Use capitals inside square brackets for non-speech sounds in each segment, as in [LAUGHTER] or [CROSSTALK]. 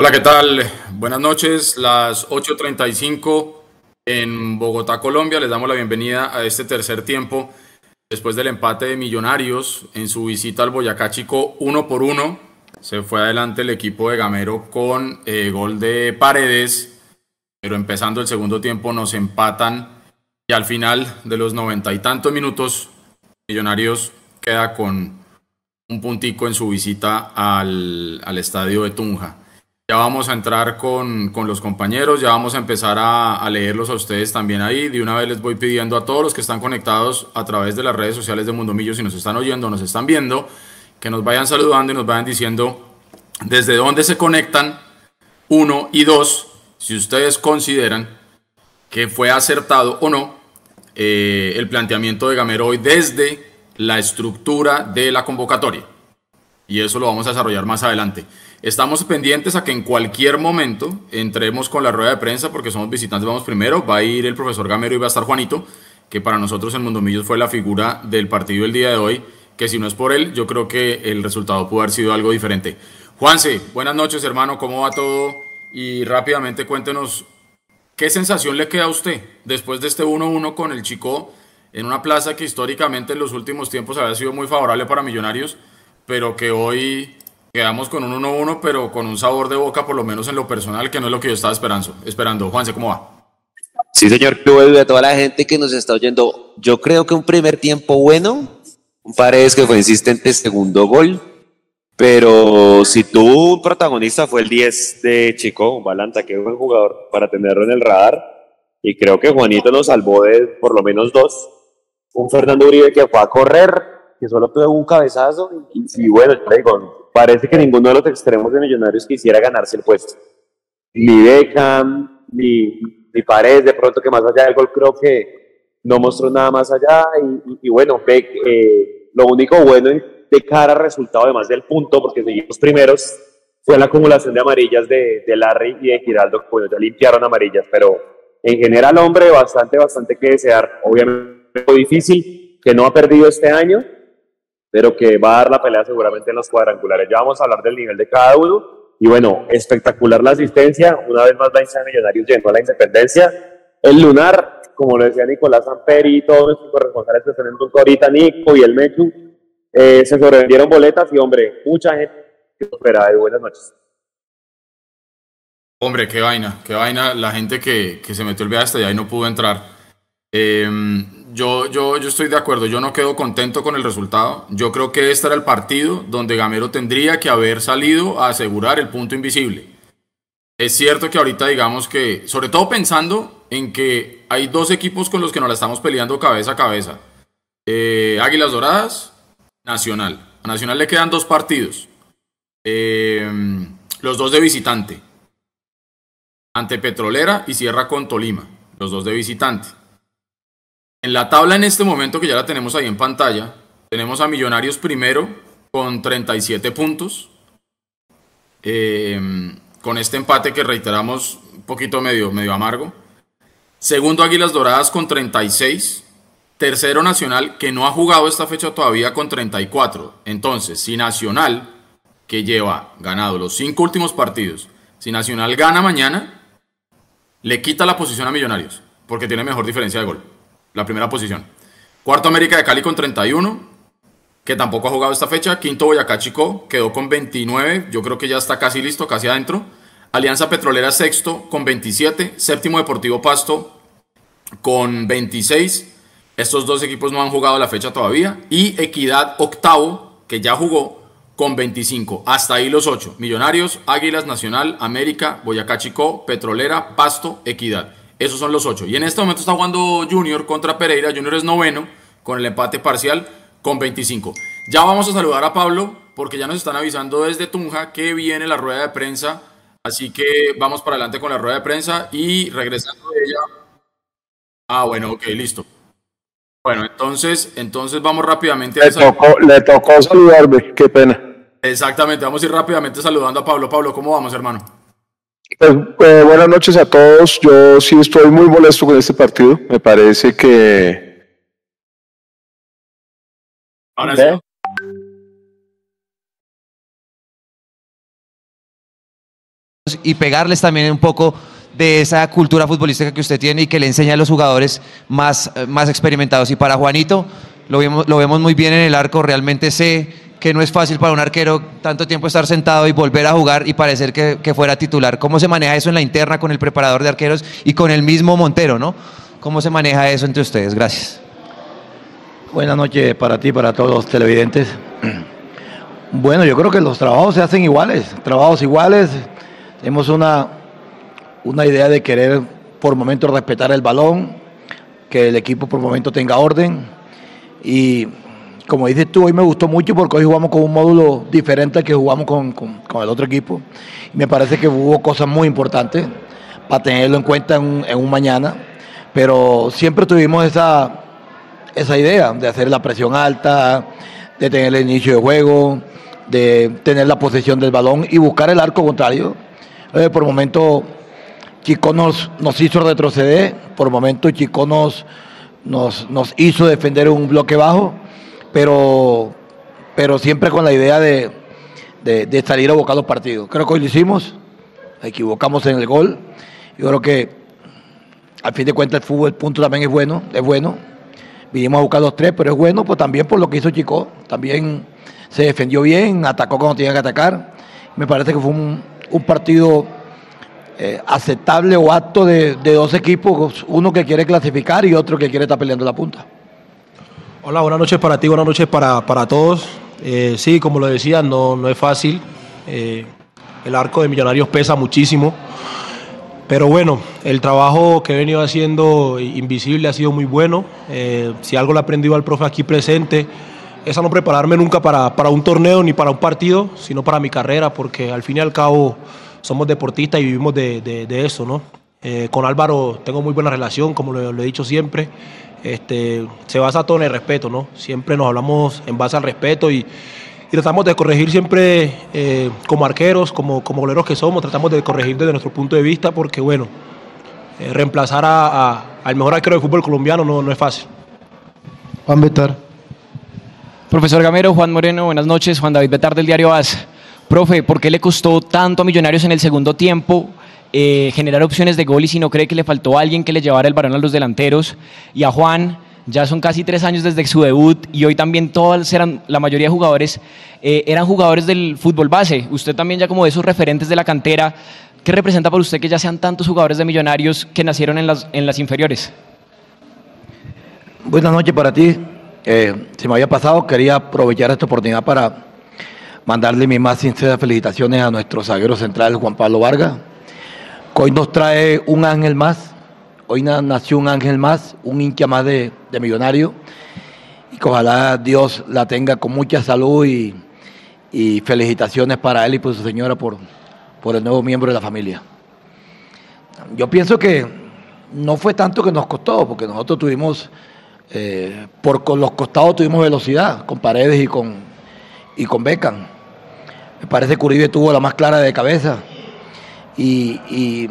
Hola, ¿qué tal? Buenas noches, las 8.35 en Bogotá, Colombia. Les damos la bienvenida a este tercer tiempo después del empate de Millonarios en su visita al Boyacá Chico uno por uno. Se fue adelante el equipo de Gamero con eh, gol de Paredes, pero empezando el segundo tiempo nos empatan y al final de los noventa y tantos minutos Millonarios queda con un puntico en su visita al, al estadio de Tunja. Ya vamos a entrar con, con, los compañeros, ya vamos a empezar a, a, leerlos a ustedes también ahí. De una vez les voy pidiendo a todos los que están conectados a través de las redes sociales de Mundo Millo, si nos están oyendo, nos están viendo, que nos vayan saludando y nos vayan diciendo desde dónde se conectan, uno y dos, si ustedes consideran que fue acertado o no eh, el planteamiento de Gamero hoy desde la estructura de la convocatoria. Y eso lo vamos a desarrollar más adelante. Estamos pendientes a que en cualquier momento entremos con la rueda de prensa porque somos visitantes, vamos primero, va a ir el profesor Gamero y va a estar Juanito, que para nosotros en Mundo Millos fue la figura del partido el día de hoy, que si no es por él, yo creo que el resultado pudo haber sido algo diferente. Juanse, buenas noches hermano, ¿cómo va todo? Y rápidamente cuéntenos, ¿qué sensación le queda a usted después de este 1-1 con el Chico en una plaza que históricamente en los últimos tiempos había sido muy favorable para Millonarios, pero que hoy Quedamos con un 1-1, pero con un sabor de boca, por lo menos en lo personal, que no es lo que yo estaba esperando. esperando. Juanse, ¿cómo va? Sí, señor Club, a toda la gente que nos está oyendo. Yo creo que un primer tiempo bueno, un Paredes que fue insistente, segundo gol. Pero si tuvo un protagonista fue el 10 de Chico, Balanta, que es un buen jugador para tenerlo en el radar. Y creo que Juanito nos salvó de por lo menos dos. Un Fernando Uribe que fue a correr, que solo tuvo un cabezazo. Y, y bueno, yo digo, parece que ninguno de los extremos de Millonarios quisiera ganarse el puesto. Ni Beckham, ni, ni Paredes, de pronto que más allá del gol creo que no mostró nada más allá. Y, y, bueno, Beck, eh, lo único bueno de cara al resultado, además del punto, porque seguimos primeros, fue la acumulación de amarillas de, de Larry y de Giraldo. Bueno, ya limpiaron amarillas, pero en general, hombre, bastante, bastante que desear. Obviamente, difícil, que no ha perdido este año pero que va a dar la pelea seguramente en los cuadrangulares. Ya vamos a hablar del nivel de cada uno. Y bueno, espectacular la asistencia. Una vez más, de Millonarios llegó a la independencia. El lunar, como lo decía Nicolás Amperi y todos nuestros corresponsales que están en ahorita, Nico y el Mechu, eh, se sobrevendieron boletas y, hombre, mucha gente espera. Buenas noches. Hombre, qué vaina, qué vaina la gente que, que se metió el viaje hasta allá y no pudo entrar. Eh, yo, yo, yo estoy de acuerdo, yo no quedo contento con el resultado. Yo creo que este era el partido donde Gamero tendría que haber salido a asegurar el punto invisible. Es cierto que ahorita digamos que, sobre todo pensando en que hay dos equipos con los que nos la estamos peleando cabeza a cabeza. Eh, Águilas Doradas, Nacional. A Nacional le quedan dos partidos. Eh, los dos de visitante. Ante Petrolera y cierra con Tolima. Los dos de visitante. En la tabla en este momento, que ya la tenemos ahí en pantalla, tenemos a Millonarios primero con 37 puntos. Eh, con este empate que reiteramos un poquito medio, medio amargo. Segundo Águilas Doradas con 36. Tercero Nacional que no ha jugado esta fecha todavía con 34. Entonces, si Nacional, que lleva ganado los cinco últimos partidos, si Nacional gana mañana, le quita la posición a Millonarios, porque tiene mejor diferencia de gol la primera posición. Cuarto América de Cali con 31, que tampoco ha jugado esta fecha. Quinto Boyacá Chico, quedó con 29, yo creo que ya está casi listo, casi adentro. Alianza Petrolera sexto con 27, séptimo Deportivo Pasto con 26. Estos dos equipos no han jugado la fecha todavía. Y Equidad octavo, que ya jugó con 25. Hasta ahí los ocho. Millonarios, Águilas, Nacional, América, Boyacá Chico, Petrolera, Pasto, Equidad. Esos son los ocho. Y en este momento está jugando Junior contra Pereira. Junior es noveno con el empate parcial con 25. Ya vamos a saludar a Pablo porque ya nos están avisando desde Tunja que viene la rueda de prensa. Así que vamos para adelante con la rueda de prensa y regresando de ella. Ah, bueno, ok, listo. Bueno, entonces, entonces vamos rápidamente. Le tocó, le tocó saludarme, qué pena. Exactamente, vamos a ir rápidamente saludando a Pablo. Pablo, ¿cómo vamos, hermano? Pues, eh, buenas noches a todos. Yo sí estoy muy molesto con este partido. Me parece que. Ahora sí. y pegarles también un poco de esa cultura futbolística que usted tiene y que le enseña a los jugadores más, eh, más experimentados. Y para Juanito, lo vemos, lo vemos muy bien en el arco, realmente sé que no es fácil para un arquero tanto tiempo estar sentado y volver a jugar y parecer que, fuera titular. ¿Cómo se maneja eso en la interna con el preparador de arqueros y con el mismo Montero, no? ¿Cómo se maneja eso entre ustedes? Gracias. Buenas noches para ti, para todos los televidentes. [CLEARS THROAT] Bueno, yo creo que los trabajos se hacen iguales, trabajos iguales. Tenemos una, una idea de querer por momento respetar el balón, que el equipo por momento tenga orden y como dices tú, hoy me gustó mucho porque hoy jugamos con un módulo diferente al que jugamos con, el otro equipo. Me parece que hubo cosas muy importantes para tenerlo en cuenta en un, mañana. Pero siempre tuvimos esa, esa idea de hacer la presión alta, de tener el inicio de juego, de tener la posesión del balón y buscar el arco contrario. Eh, por momento, Chico nos, hizo retroceder, por momento Chico nos, nos hizo defender un bloque bajo pero, pero siempre con la idea de, de, salir a buscar los partidos. Creo que hoy lo hicimos, equivocamos en el gol. Yo creo que al fin de cuentas el fútbol, el punto también es bueno, es bueno. Vinimos a buscar los tres, pero es bueno pues también por lo que hizo Chico. También se defendió bien, atacó cuando tenía que atacar. Me parece que fue un, partido eh, aceptable o apto de, de dos equipos, uno que quiere clasificar y otro que quiere estar peleando la punta. Hola, buenas noches para ti, buenas noches para, todos. Eh, sí, como lo decía, no, no es fácil. Eh, el arco de Millonarios pesa muchísimo. Pero bueno, el trabajo que he venido haciendo invisible ha sido muy bueno. Eh, si algo le he aprendido al profe aquí presente, es a no prepararme nunca para, un torneo ni para un partido, sino para mi carrera, porque al fin y al cabo somos deportistas y vivimos de, eso, ¿no? con Álvaro tengo muy buena relación, como lo he dicho siempre este, se basa todo en el respeto, ¿no? Siempre nos hablamos en base al respeto y, tratamos de corregir siempre eh, como arqueros, como, como goleros que somos, tratamos de corregir desde nuestro punto de vista porque, bueno, eh, reemplazar al mejor arquero del fútbol colombiano no, no es fácil. Juan Betar. Profesor Gamero, Juan Moreno, buenas noches. Juan David Betar del diario AS. Profe, ¿por qué le costó tanto a Millonarios en el segundo tiempo eh, generar opciones de gol y si no cree que le faltó alguien que le llevara el balón a los delanteros. Y a Juan, ya son casi tres años desde su debut y hoy también todos eran, la mayoría de jugadores eh, eran jugadores del fútbol base. Usted también ya como de esos referentes de la cantera, ¿qué representa para usted que ya sean tantos jugadores de millonarios que nacieron en las, en las inferiores? Buenas noches para ti. Eh, se me había pasado, quería aprovechar esta oportunidad para mandarle mis más sinceras felicitaciones a nuestro zaguero central Juan Pablo Vargas Hoy nos trae un ángel más, hoy nació un ángel más, un hincha más de, millonario, y que ojalá Dios la tenga con mucha salud y, felicitaciones para él y por su señora por, el nuevo miembro de la familia. Yo pienso que no fue tanto que nos costó, porque nosotros tuvimos, eh, por con los costados tuvimos velocidad, con Paredes y con, y con Beckham. Me parece que Uribe tuvo la más clara de cabeza. Y,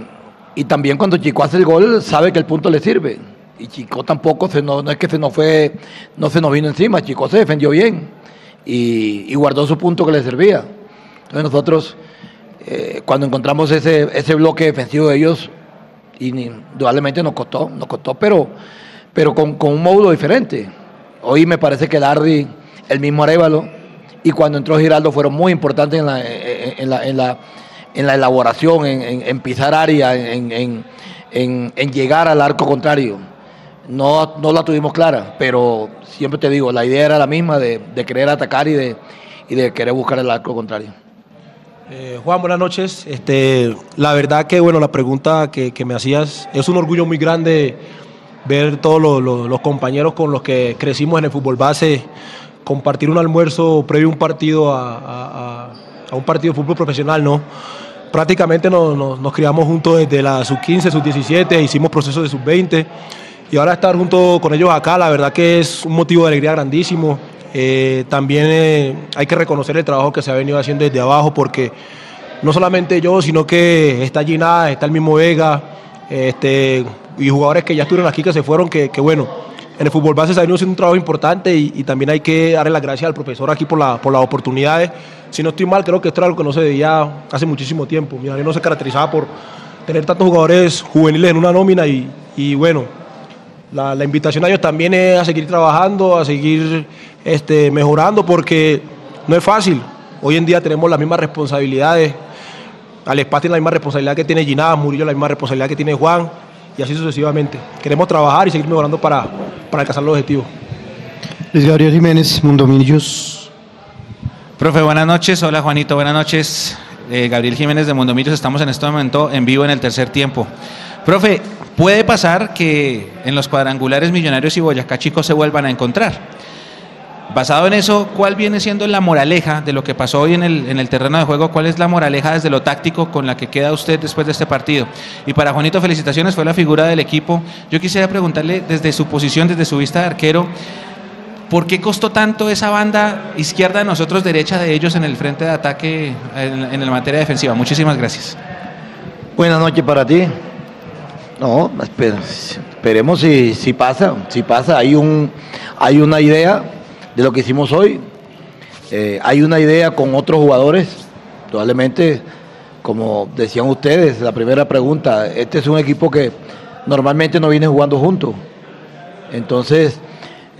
también cuando Chico hace el gol, sabe que el punto le sirve. Y Chico tampoco, se no, es que se nos fue, no se nos vino encima, Chico se defendió bien y, guardó su punto que le servía. Entonces nosotros, eh, cuando encontramos ese, ese bloque defensivo de ellos, indudablemente nos costó, nos costó, pero, pero con, un módulo diferente. Hoy me parece que Larry, el mismo Arevalo, y cuando entró Giraldo fueron muy importantes en la, en en la elaboración, en, pisar área, en, llegar al arco contrario. No, no la tuvimos clara, pero siempre te digo, la idea era la misma de, querer atacar y de, de querer buscar el arco contrario. Eh, Juan, buenas noches. Este, la verdad que, bueno, la pregunta que, me hacías es un orgullo muy grande ver todos los, compañeros con los que crecimos en el fútbol base, compartir un almuerzo previo a un partido a, a un partido de fútbol profesional, ¿no? Prácticamente nos, criamos juntos desde la sub-15, sub-17, hicimos procesos de sub-20 y ahora estar junto con ellos acá, la verdad que es un motivo de alegría grandísimo. Eh, también eh, hay que reconocer el trabajo que se ha venido haciendo desde abajo porque no solamente yo, sino que está Ginás, está el mismo Vega este, y jugadores que ya estuvieron aquí que se fueron, que, bueno, en el fútbol base venido haciendo un trabajo importante y, también hay que darle las gracias al profesor aquí por, la, por las oportunidades. Si no estoy mal, creo que esto era algo que no se veía hace muchísimo tiempo. Millonarios no se caracterizaba por tener tantos jugadores juveniles en una nómina y, bueno, la, invitación a ellos también es a seguir trabajando, a seguir este, mejorando porque no es fácil. Hoy en día tenemos las mismas responsabilidades. Alespas tiene la misma responsabilidad que tiene Ginás, Murillo la misma responsabilidad que tiene Juan y así sucesivamente. Queremos trabajar y seguir mejorando para, para alcanzar los objetivos. Luis Gabriel Jiménez, Mundomillos. Profe, buenas noches. Hola Juanito, buenas noches. Eh, Gabriel Jiménez de Mundomillos, estamos en este momento en vivo en el tercer tiempo. Profe, puede pasar que en los cuadrangulares Millonarios y Boyacá Chicos se vuelvan a encontrar. Basado en eso, ¿cuál viene siendo la moraleja de lo que pasó hoy en el, en el terreno de juego? ¿Cuál es la moraleja desde lo táctico con la que queda usted después de este partido? Y para Juanito, felicitaciones, fue la figura del equipo. Yo quisiera preguntarle desde su posición, desde su vista de arquero, ¿por qué costó tanto esa banda izquierda de nosotros, derecha de ellos en el frente de ataque en, en la materia defensiva? Muchísimas gracias. Buenas noches para ti. No, esper- esperemos si, si pasa, si pasa. Hay, un, hay una idea de lo que hicimos hoy. Eh, hay una idea con otros jugadores. Probablemente, como decían ustedes, la primera pregunta, este es un equipo que normalmente no viene jugando juntos. Entonces,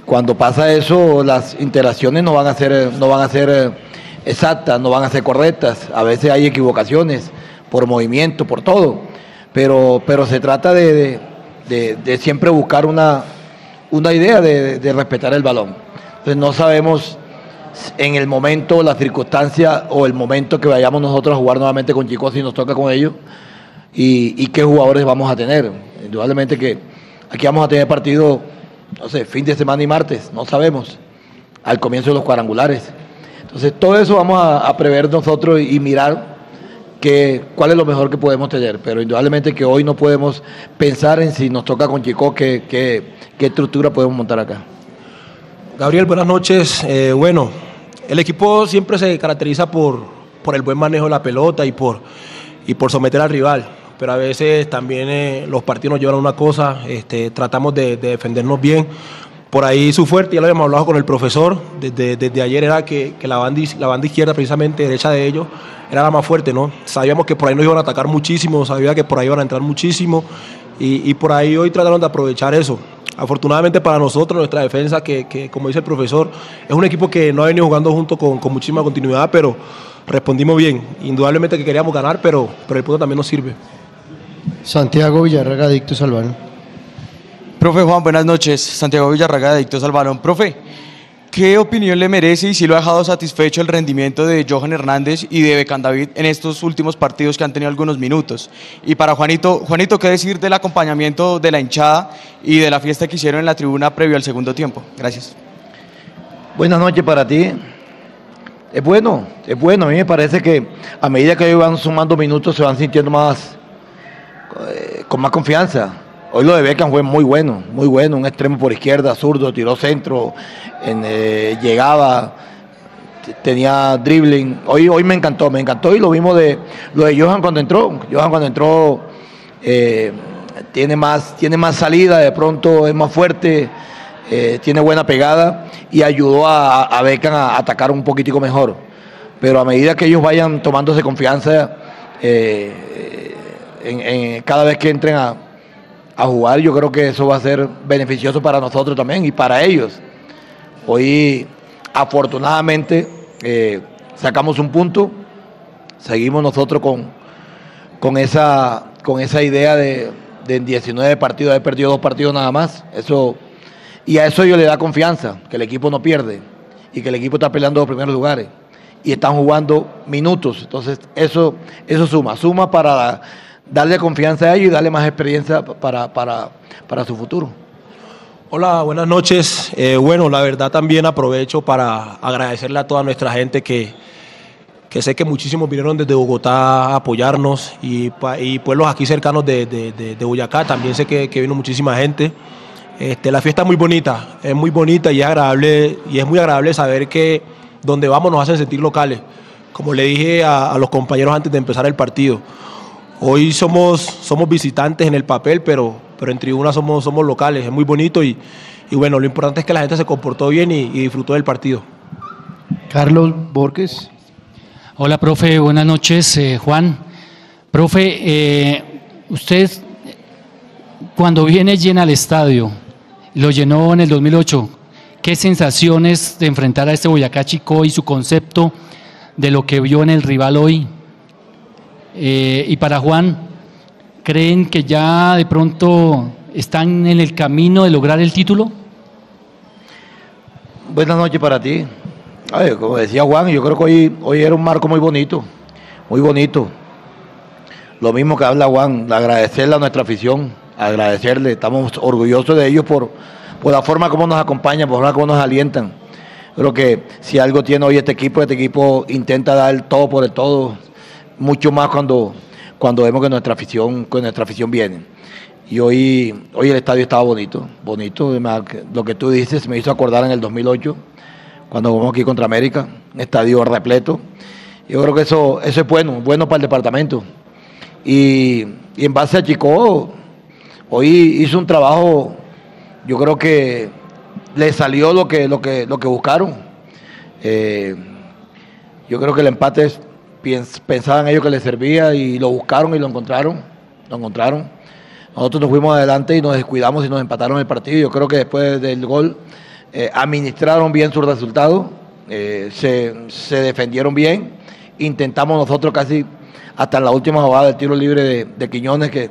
cuando pasa eso, las interacciones no van a ser, no van a ser eh, exactas, no van a ser correctas. A veces hay equivocaciones por movimiento, por todo. Pero, pero se trata de, de- de- siempre buscar una, una idea de, de respetar el balón. Entonces no sabemos en el momento, la circunstancia o el momento que vayamos nosotros a jugar nuevamente con chicos si nos toca con ellos y, qué jugadores vamos a tener. Indudablemente que aquí vamos a tener partido, no sé, fin de semana y martes, no sabemos, al comienzo de los cuadrangulares. Entonces todo eso vamos a, prever nosotros y, y mirar que, cuál es lo mejor que podemos tener. Pero indudablemente que hoy no podemos pensar en si nos toca con Chico, qué, qué, qué estructura podemos montar acá. Gabriel, buenas noches. Eh, bueno, el equipo siempre se caracteriza por, por el buen manejo de la pelota y por, y por someter al rival. Pero a veces también eh, los partidos nos llevan a una cosa, este, tratamos de, de defendernos bien. Por ahí su fuerte, ya lo habíamos hablado con el profesor, desde, desde ayer era que, que la, banda, la banda izquierda, precisamente derecha de ellos, era la más fuerte, ¿no? Sabíamos que por ahí nos iban a atacar muchísimo, sabía que por ahí iban a entrar muchísimo y, y por ahí hoy trataron de aprovechar eso. Afortunadamente para nosotros, nuestra defensa, que, que, como dice el profesor, es un equipo que no ha venido jugando junto con, con muchísima continuidad, pero respondimos bien. Indudablemente que queríamos ganar, pero, pero el punto también nos sirve. Santiago Villarraga, Adictos al Balón. Profe Juan, buenas noches. Santiago Villarraga, de Adictos al Balón. Profe, ¿qué opinión le merece y si lo ha dejado satisfecho el rendimiento de Johan Hernández y de Becan David en estos últimos partidos que han tenido algunos minutos? Y para Juanito, Juanito, ¿qué decir del acompañamiento de la hinchada y de la fiesta que hicieron en la tribuna previo al segundo tiempo? Gracias. Buenas noches para ti. Es bueno, es bueno. A mí me parece que a medida que van sumando minutos se van sintiendo más, eh, con más confianza. Hoy lo de Beckham fue muy bueno, muy bueno. Un extremo por izquierda, zurdo, tiró centro, en, eh, llegaba, tenía dribbling. Hoy, hoy me encantó, me encantó y lo vimos de lo de Johan cuando entró. Johan cuando entró eh, tiene, más, tiene más salida, de pronto es más fuerte, eh, tiene buena pegada y ayudó a, Beckham a atacar un poquitico mejor. Pero a medida que ellos vayan tomándose confianza, en- en- cada vez que entren a, a jugar, yo creo que eso va a ser beneficioso para nosotros también y para ellos. Hoy, afortunadamente, eh, sacamos un punto, seguimos nosotros con, con, esa, con esa idea de, de en 19 partidos haber perdido dos partidos nada más. Eso, y a eso yo le da confianza, que el equipo no pierde y que el equipo está peleando los primeros lugares y están jugando minutos. Entonces, eso, eso suma, suma para darle confianza a ellos y darle más experiencia para, para, para su futuro. Hola, buenas noches. Eh, bueno, la verdad también aprovecho para agradecerle a toda nuestra gente que, que sé que muchísimos vinieron desde Bogotá a apoyarnos y, y pueblos aquí cercanos de, de- de- Boyacá, también sé que, que vino muchísima gente. Este, la fiesta es muy bonita, es muy bonita y es agradable y es muy agradable saber que donde vamos nos hacen sentir locales. Como le dije a los compañeros antes de empezar el partido, hoy somos, somos visitantes en el papel, pero, pero en tribuna somos, somos locales, es muy bonito y, y bueno, lo importante es que la gente se comportó bien y, y disfrutó del partido. Carlos Borges. Hola, profe, buenas noches, eh, Juan. Profe, eh, usted cuando viene llena al estadio, lo llenó en el 2008, ¿qué sensaciones de enfrentar a este Boyacá Chico y su concepto de lo que vio en el rival hoy? Eh, y para Juan, ¿creen que ya de pronto están en el camino de lograr el título? Buenas noches para ti. Como decía Juan, yo creo que hoy, hoy era un marco muy bonito, muy bonito. Lo mismo que habla Juan, agradecerle a nuestra afición, agradecerle, estamos orgullosos de ellos por, por la forma como nos acompañan, por la forma como nos alientan. Creo que si algo tiene hoy este equipo, este equipo intenta dar todo por el todo, mucho más cuando, cuando vemos que nuestra afición, que nuestra afición viene. Y hoy, hoy el estadio estaba bonito, bonito. Lo que tú dices me hizo acordar en el 2008, cuando jugamos aquí contra América, un estadio repleto. Yo creo que eso, eso es bueno, bueno para el departamento. Y, en base a Chico, hoy hizo un trabajo, yo creo que le salió lo que, lo que, lo que buscaron. Eh, yo creo que el empate piens, pensaban ellos que les servía y lo buscaron y lo encontraron. Lo encontraron. Nosotros nos fuimos adelante y nos descuidamos y nos empataron el partido. Yo creo que después del gol eh, administraron bien sus resultados, eh, se, defendieron bien. Intentamos nosotros casi hasta la última jugada del tiro libre de, Quiñones que,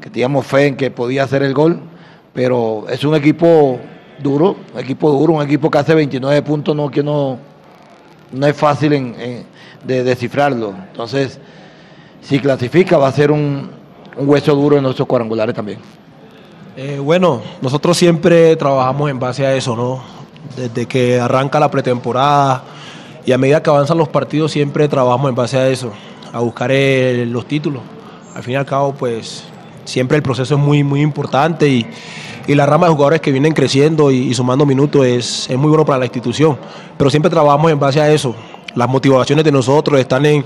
que teníamos fe en que podía hacer el gol. Pero es un equipo duro, un equipo duro, un equipo que hace 29 puntos, no, que no, no es fácil en, de descifrarlo. Entonces, si clasifica va a ser un, un hueso duro en nuestros cuadrangulares también. Eh, bueno, nosotros siempre trabajamos en base a eso, ¿no? Desde que arranca la pretemporada y a medida que avanzan los partidos siempre trabajamos en base a eso, a buscar los títulos. Al fin y al cabo, pues siempre el proceso es muy, muy importante y, y la rama de jugadores que vienen creciendo y, y sumando minutos es, es, muy bueno para la institución. Pero siempre trabajamos en base a eso. Las motivaciones de nosotros están en,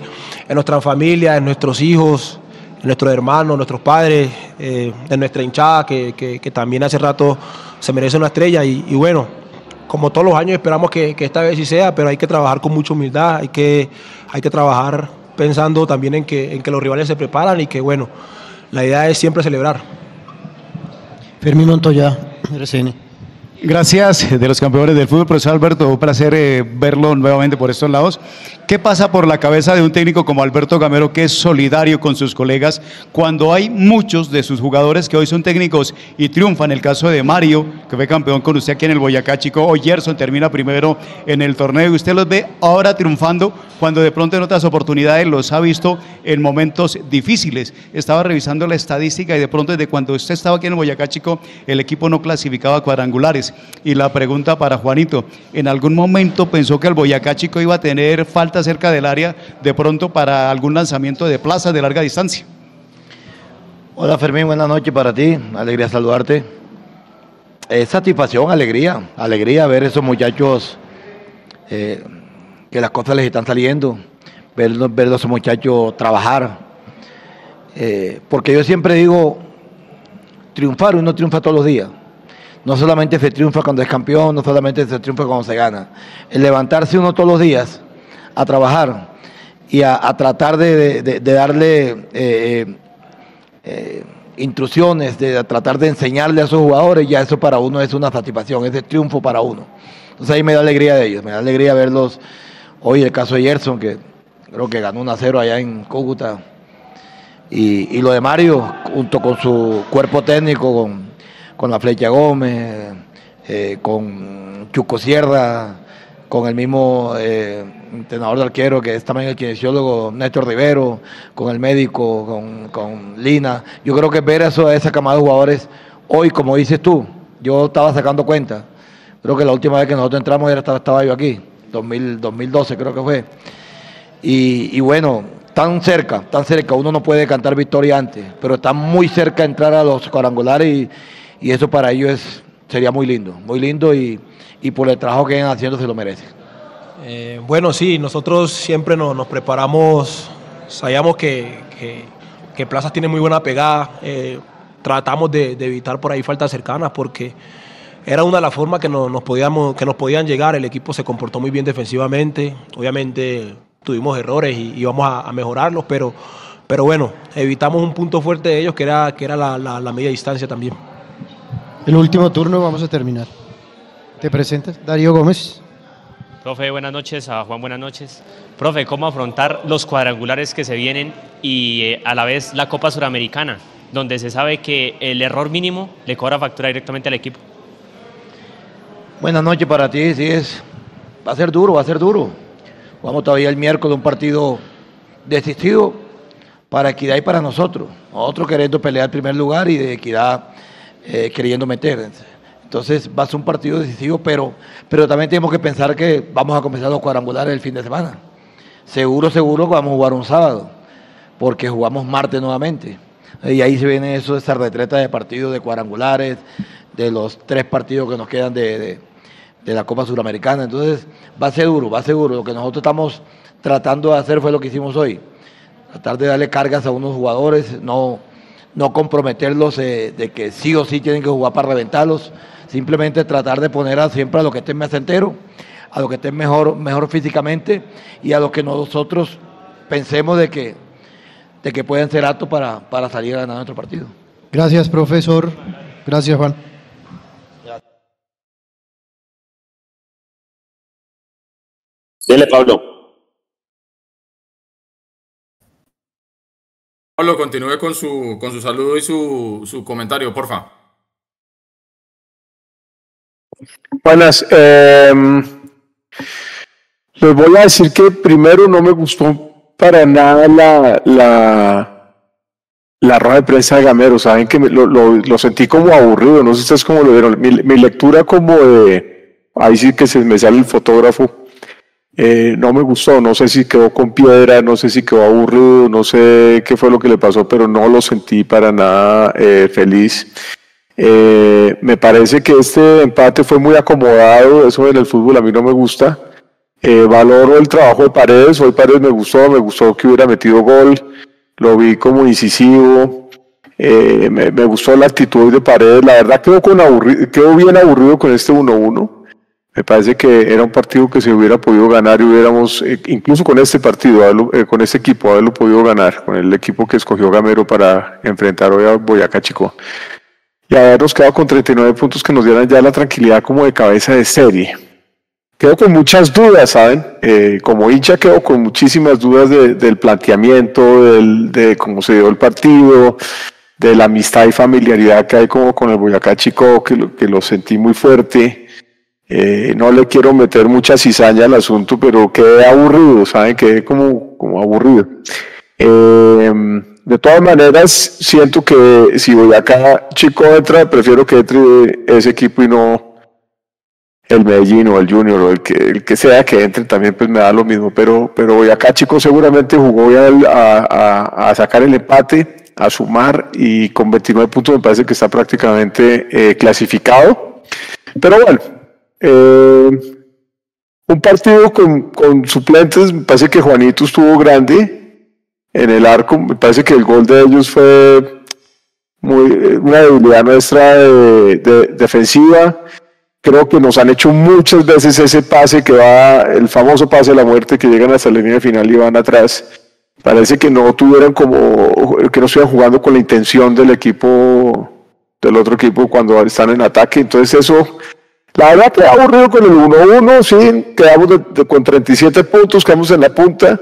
en nuestras familias, en nuestros hijos, en nuestros hermanos, nuestros padres, eh, en nuestra hinchada, que, que, también hace rato se merece una estrella. Y, y bueno, como todos los años esperamos que, que, esta vez sí sea, pero hay que trabajar con mucha humildad, hay que, hay que trabajar pensando también en que, en que los rivales se preparan y que bueno, la idea es siempre celebrar. Fermín Montoya, RCN. Gracias de los campeones del fútbol, profesor Alberto, un placer eh, verlo nuevamente por estos lados. ¿Qué pasa por la cabeza de un técnico como Alberto Gamero que es solidario con sus colegas cuando hay muchos de sus jugadores que hoy son técnicos y triunfan? El caso de Mario, que fue campeón con usted aquí en el Boyacá Chico, o Gerson termina primero en el torneo y usted los ve ahora triunfando cuando de pronto en otras oportunidades los ha visto en momentos difíciles. Estaba revisando la estadística y de pronto desde cuando usted estaba aquí en el Boyacá Chico el equipo no clasificaba cuadrangulares. Y la pregunta para Juanito, ¿en algún momento pensó que el Boyacá Chico iba a tener falta cerca del área de pronto para algún lanzamiento de plaza de larga distancia? Hola Fermín, buenas noches para ti, alegría saludarte. Es satisfacción, alegría, alegría ver esos muchachos eh, que las cosas les están saliendo, ver, ver a esos muchachos trabajar. Eh, porque yo siempre digo, triunfar uno triunfa todos los días. No solamente se triunfa cuando es campeón, no solamente se triunfa cuando se gana. El levantarse uno todos los días a trabajar y a, tratar de, darle eh, eh, intrusiones, de tratar de enseñarle a esos jugadores, ya eso para uno es una satisfacción, es de triunfo para uno. Entonces ahí me da alegría de ellos, me da alegría verlos. Hoy el caso de Gerson, que creo que ganó 1 a 0 allá en Cúcuta. Y, y lo de Mario, junto con su cuerpo técnico, con, con la Flecha Gómez, eh, con Chuco Sierra, con el mismo eh, entrenador de arquero que es también el kinesiólogo Néstor Rivero, con el médico, con, con Lina. Yo creo que ver eso, esa camada de jugadores hoy, como dices tú, yo estaba sacando cuenta. Creo que la última vez que nosotros entramos era, estaba, estaba yo aquí, 2000, 2012 creo que fue. Y, y, bueno, tan cerca, tan cerca, uno no puede cantar victoria antes, pero está muy cerca de entrar a los cuadrangulares y, y eso para ellos es, sería muy lindo, muy lindo y, y por el trabajo que vienen haciendo se lo merecen. Eh, bueno, sí, nosotros siempre nos, preparamos, sabíamos que, que, Plazas tiene muy buena pegada, eh, tratamos de, evitar por ahí faltas cercanas porque era una de las formas que nos, nos podíamos, que nos podían llegar. El equipo se comportó muy bien defensivamente. Obviamente tuvimos errores y íbamos a, mejorarlos, pero, pero bueno, evitamos un punto fuerte de ellos que era, que era la media distancia también. El último turno, vamos a terminar. ¿Te presentas? Darío Gómez. Profe, buenas noches. A Juan, buenas noches. Profe, ¿cómo afrontar los cuadrangulares que se vienen y eh, a la vez la Copa Suramericana, donde se sabe que el error mínimo le cobra factura directamente al equipo? Buenas noches para ti, sí es. Va a ser duro, va a ser duro. Vamos todavía el miércoles un partido decisivo para Equidad y para nosotros. Nosotros queriendo pelear el primer lugar y de Equidad eh, queriendo meter. Entonces va a ser un partido decisivo, pero, pero también tenemos que pensar que vamos a comenzar los cuadrangulares el fin de semana. Seguro, seguro que vamos a jugar un sábado, porque jugamos martes nuevamente. Y ahí se viene eso, esa retreta de partidos de cuadrangulares, de los tres partidos que nos quedan de, de, de la Copa Suramericana. Entonces va a ser duro, va a ser duro. Lo que nosotros estamos tratando de hacer fue lo que hicimos hoy. Tratar de darle cargas a unos jugadores, no, no comprometerlos eh, de que sí o sí tienen que jugar para reventarlos. Simplemente tratar de poner a, siempre a los que estén más enteros, a los que estén mejor, mejor físicamente y a los que nosotros pensemos de que, de que pueden ser aptos para, para salir a ganar nuestro partido. Gracias, profesor. Gracias, Juan. Dele, Pablo. Pablo, continúe con su, con su saludo y su, su comentario, porfa. Buenas. Eh, les voy a decir que primero no me gustó para nada la, la, la de prensa de Gamero. Saben que me- lo, lo, sentí como aburrido. No sé ustedes cómo lo vieron. Mi, mi lectura como de... Ahí sí que se me sale el fotógrafo. Eh, no me gustó, no sé si quedó con piedra, no sé si quedó aburrido, no sé qué fue lo que le pasó, pero no lo sentí para nada eh, feliz. Eh, me parece que este empate fue muy acomodado, eso en el fútbol a mí no me gusta. Eh, valoro el trabajo de Paredes, hoy Paredes me gustó, me gustó que hubiera metido gol, lo vi como incisivo, eh, me, me gustó la actitud de Paredes, la verdad quedó, con aburri- quedó bien aburrido con este 1-1. Me parece que era un partido que se hubiera podido ganar y hubiéramos, eh, incluso con este partido, eh, con este equipo, haberlo podido ganar, con el equipo que escogió Gamero para enfrentar hoy a Boyacá Chico. Y habernos quedado con 39 puntos que nos dieran ya la tranquilidad como de cabeza de serie. Quedo con muchas dudas, ¿saben? Eh, como hincha quedo con muchísimas dudas de- del planteamiento, de cómo se dio el partido, de la amistad y familiaridad que hay como con el Boyacá Chico, que lo, que lo sentí muy fuerte. Eh, no le quiero meter mucha cizaña al asunto, pero quedé aburrido, ¿saben? Quedé como, como aburrido. Eh, de todas maneras, siento que si Boyacá Chico entra, prefiero que entre ese equipo y no el Medellín o el Junior o el que, el que sea que entre también, pues me da lo mismo. Pero, pero Boyacá Chico seguramente jugó a sacar el empate, a sumar y con 29 puntos me parece que está prácticamente eh, clasificado. Pero bueno, eh, un partido con, con suplentes, me parece que Juanito estuvo grande en el arco, me parece que el gol de ellos fue muy, una debilidad nuestra de- defensiva. Creo que nos han hecho muchas veces ese pase que va, el famoso pase de la muerte que llegan hasta la línea final y van atrás. Parece que no tuvieron como, que no estuvieran jugando con la intención del equipo, del otro equipo cuando están en ataque. Entonces eso, la verdad queda aburrido con el 1-1, sí, quedamos con 37 puntos, quedamos en la punta,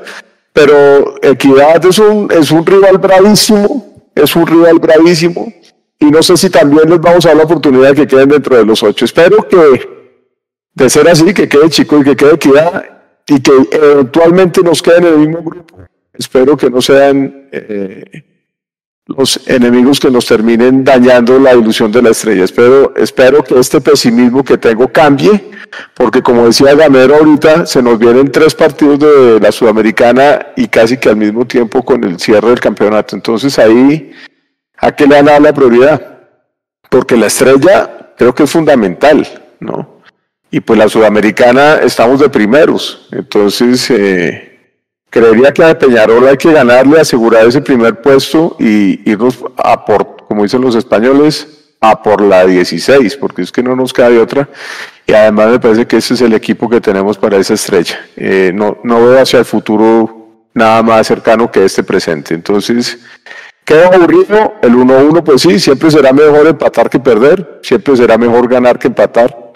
pero Equidad es un, es un rival bravísimo, es un rival bravísimo, y no sé si también les vamos a dar la oportunidad de que queden dentro de los ocho. Espero que, de ser así, que quede Chico y que quede Equidad, y que eventualmente nos queden en el mismo grupo. Espero que no sean eh, los enemigos que nos terminen dañando la ilusión de la estrella. Espero, espero que este pesimismo que tengo cambie, porque como decía Gamero ahorita, se nos vienen tres partidos de la Sudamericana y casi que al mismo tiempo con el cierre del campeonato. Entonces ahí, ¿a qué le a dar la prioridad? Porque la estrella creo que es fundamental, ¿no? Y pues la Sudamericana estamos de primeros. Entonces, eh, creería que a Peñarol hay que ganarle, asegurar ese primer puesto y irnos a por, como dicen los españoles, a por la 16, porque es que no nos queda de otra. Y además me parece que ese es el equipo que tenemos para esa estrella. Eh, no, no veo hacia el futuro nada más cercano que este presente. Entonces, queda aburrido. El 1-1, pues sí, siempre será mejor empatar que perder. Siempre será mejor ganar que empatar.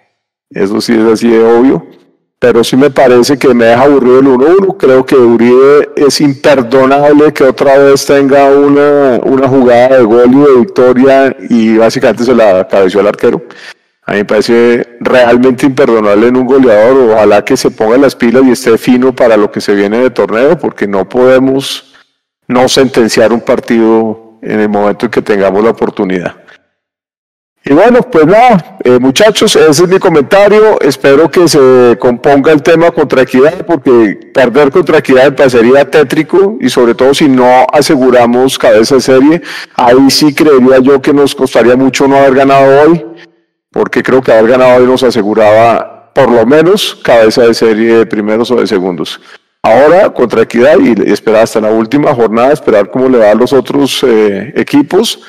[LAUGHS] Eso sí es así de obvio pero sí me parece que me deja aburrido el 1-1. Creo que Uribe es imperdonable que otra vez tenga una, una jugada de gol y de victoria y básicamente se la cabeció al arquero. A mí me parece realmente imperdonable en un goleador. Ojalá que se ponga las pilas y esté fino para lo que se viene de torneo, porque no podemos no sentenciar un partido en el momento en que tengamos la oportunidad. Y bueno, pues nada, eh, muchachos, ese es mi comentario. Espero que se componga el tema contra Equidad, porque perder contra Equidad me parecería tétrico y sobre todo si no aseguramos cabeza de serie, ahí sí creería yo que nos costaría mucho no haber ganado hoy, porque creo que haber ganado hoy nos aseguraba por lo menos cabeza de serie de primeros o de segundos. Ahora contra Equidad y esperar hasta la última jornada, esperar cómo le va a los otros eh, equipos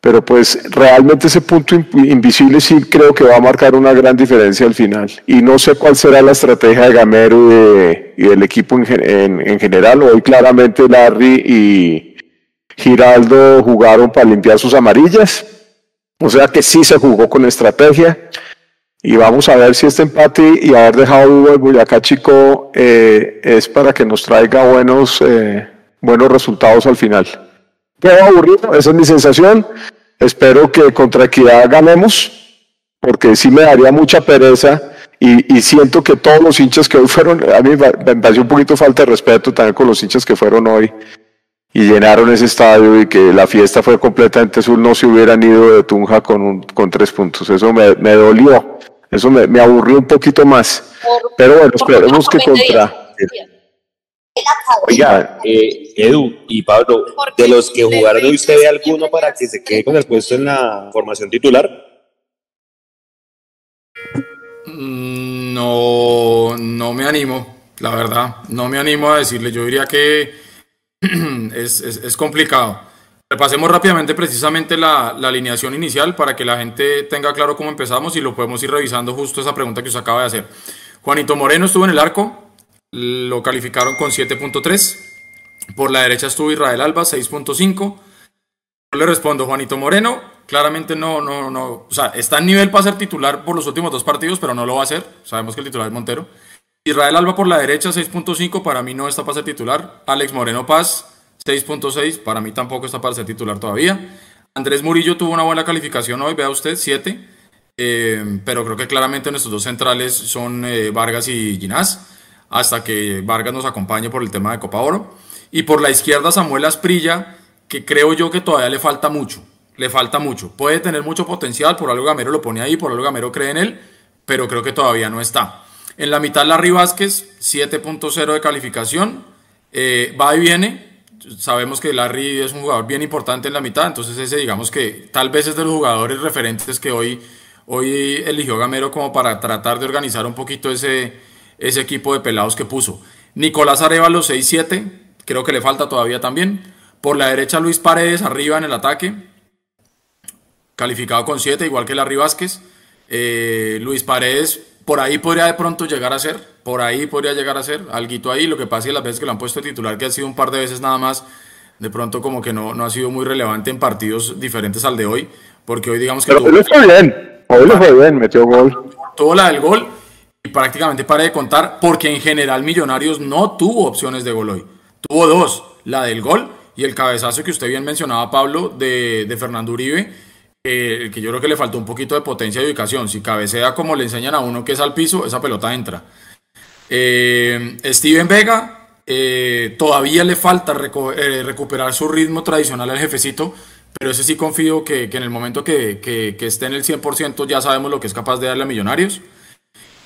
pero pues realmente ese punto invisible sí creo que va a marcar una gran diferencia al final. Y no sé cuál será la estrategia de Gamero y, del equipo en, general. Hoy claramente Larry y Giraldo jugaron para limpiar sus amarillas. O sea que sí se jugó con estrategia. Y vamos a ver si este empate y haber dejado el Boyacá Chico eh, es para que nos traiga buenos, eh, buenos resultados al final. Quedó aburrido, esa es mi sensación. Espero que contra Equidad ganemos, porque sí me daría mucha pereza y, siento que todos los hinchas que hoy fueron, a mí me pareció un poquito falta de respeto también con los hinchas que fueron hoy y llenaron ese estadio y que la fiesta fue completamente azul, no se hubieran ido de Tunja con, con tres puntos. Eso me, dolió, eso me, me, aburrió un poquito más. Pero bueno, esperemos que contra... Oiga, eh, Edu y Pablo, de los que jugaron hoy, ¿usted ve alguno para que se quede con el puesto en la formación titular? Mm, no, no me animo, la verdad. No me animo a decirle. Yo diría que [CLEARS THROAT] es, es, complicado. Repasemos rápidamente precisamente la, la, alineación inicial para que la gente tenga claro cómo empezamos y lo podemos ir revisando justo esa pregunta que usted acaba de hacer. Juanito Moreno estuvo en el arco, lo calificaron con 7.3. Por la derecha estuvo Israel Alba, 6.5. Yo le respondo, Juanito Moreno, claramente no, no, no, o sea, está en nivel para ser titular por los últimos dos partidos, pero no lo va a hacer. Sabemos que el titular es Montero. Israel Alba por la derecha, 6.5, para mí no está para ser titular. Alex Moreno Paz, 6.6, para mí tampoco está para ser titular todavía. Andrés Murillo tuvo una buena calificación hoy, vea usted, 7. Eh, pero creo que claramente nuestros dos centrales son eh, Vargas y Ginás hasta que Vargas nos acompañe por el tema de Copa Oro. Y por la izquierda Samuel Asprilla, que creo yo que todavía le falta mucho. Le falta mucho. Puede tener mucho potencial, por algo Gamero lo pone ahí, por algo Gamero cree en él, pero creo que todavía no está. En la mitad Larry Vázquez, 7.0 de calificación. Eh, va y viene. Sabemos que Larry es un jugador bien importante en la mitad, entonces ese digamos que tal vez es de los jugadores referentes que hoy, hoy eligió Gamero como para tratar de organizar un poquito ese, ese equipo de pelados que puso. Nicolás Arevalo 6-7, creo que le falta todavía también. Por la derecha Luis Paredes arriba en el ataque, calificado con 7, igual que Larry Vázquez. Eh, Luis Paredes por ahí podría de pronto llegar a ser, por ahí podría llegar a ser, alguito ahí, lo que pasa es que las veces que lo han puesto titular, que ha sido un par de veces nada más, de pronto como que no, no ha sido muy relevante en partidos diferentes al de hoy, porque hoy digamos que... Pero hoy lo fue bien, hoy lo fue bien, metió gol. Tuvo la del gol, prácticamente para de contar, porque en general Millonarios no tuvo opciones de gol hoy. Tuvo dos, la del gol y el cabezazo que usted bien mencionaba, Pablo, de, Fernando Uribe, que yo creo que le faltó un poquito de potencia de ubicación. Si cabecea como le enseñan a uno que es al piso, esa pelota entra. Eh, Steven Vega, eh, todavía le falta eh, recuperar su ritmo tradicional al jefecito, pero ese sí confío que, en el momento que, que, que esté en el 100% ya sabemos lo que es capaz de darle a Millonarios.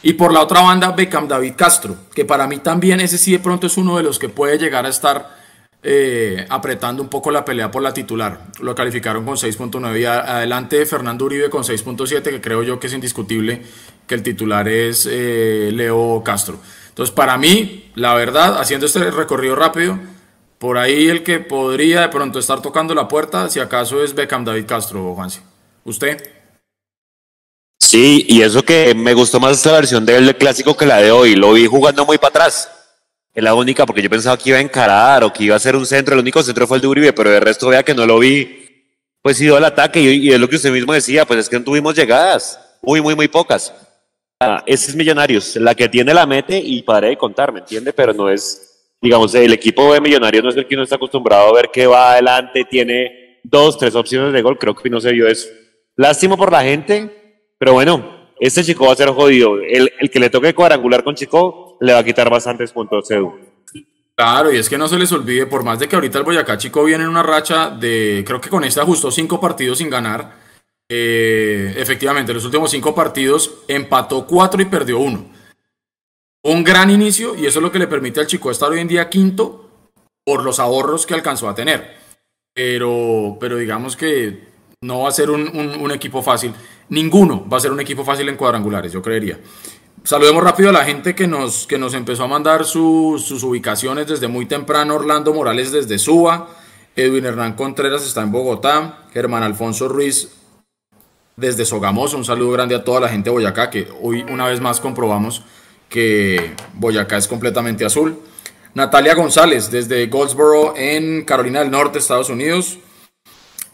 Y por la otra banda, Beckham David Castro, que para mí también ese sí de pronto es uno de los que puede llegar a estar eh, apretando un poco la pelea por la titular. Lo calificaron con 6.9 y adelante Fernando Uribe con 6.7, que creo yo que es indiscutible que el titular es eh, Leo Castro. Entonces, para mí, la verdad, haciendo este recorrido rápido, por ahí el que podría de pronto estar tocando la puerta, si acaso es Beckham David Castro, Juanse. ¿Usted? Sí, y eso que me gustó más esta versión del clásico que la de hoy. Lo vi jugando muy para atrás. Es la única, porque yo pensaba que iba a encarar o que iba a ser un centro. El único centro fue el de Uribe, pero de resto vea que no lo vi. Pues ido al ataque y, y es lo que usted mismo decía, pues es que no tuvimos llegadas. Muy, muy, muy pocas. Ah, ese es Millonarios. La que tiene la mete y para de contar, ¿me entiende? Pero no es, digamos, el equipo de Millonarios no es el que no está acostumbrado a ver que va adelante, tiene dos, tres opciones de gol. Creo que no se vio eso. Lástima por la gente, pero bueno, este chico va a ser jodido. El, el que le toque cuadrangular con Chico le va a quitar bastantes puntos, Edu. Claro, y es que no se les olvide, por más de que ahorita el Boyacá Chico viene en una racha de, creo que con este ajustó cinco partidos sin ganar. Eh, efectivamente, los últimos cinco partidos empató cuatro y perdió uno. Un gran inicio y eso es lo que le permite al Chico estar hoy en día quinto por los ahorros que alcanzó a tener. Pero, pero digamos que no va a ser un, equipo fácil. Ninguno va a ser un equipo fácil en cuadrangulares, yo creería. Saludemos rápido a la gente que nos, que nos empezó a mandar sus, sus ubicaciones desde muy temprano. Orlando Morales desde Suba. Edwin Hernán Contreras está en Bogotá. Germán Alfonso Ruiz desde Sogamoso. Un saludo grande a toda la gente de Boyacá, que hoy una vez más comprobamos que Boyacá es completamente azul. Natalia González desde Goldsboro en Carolina del Norte, Estados Unidos.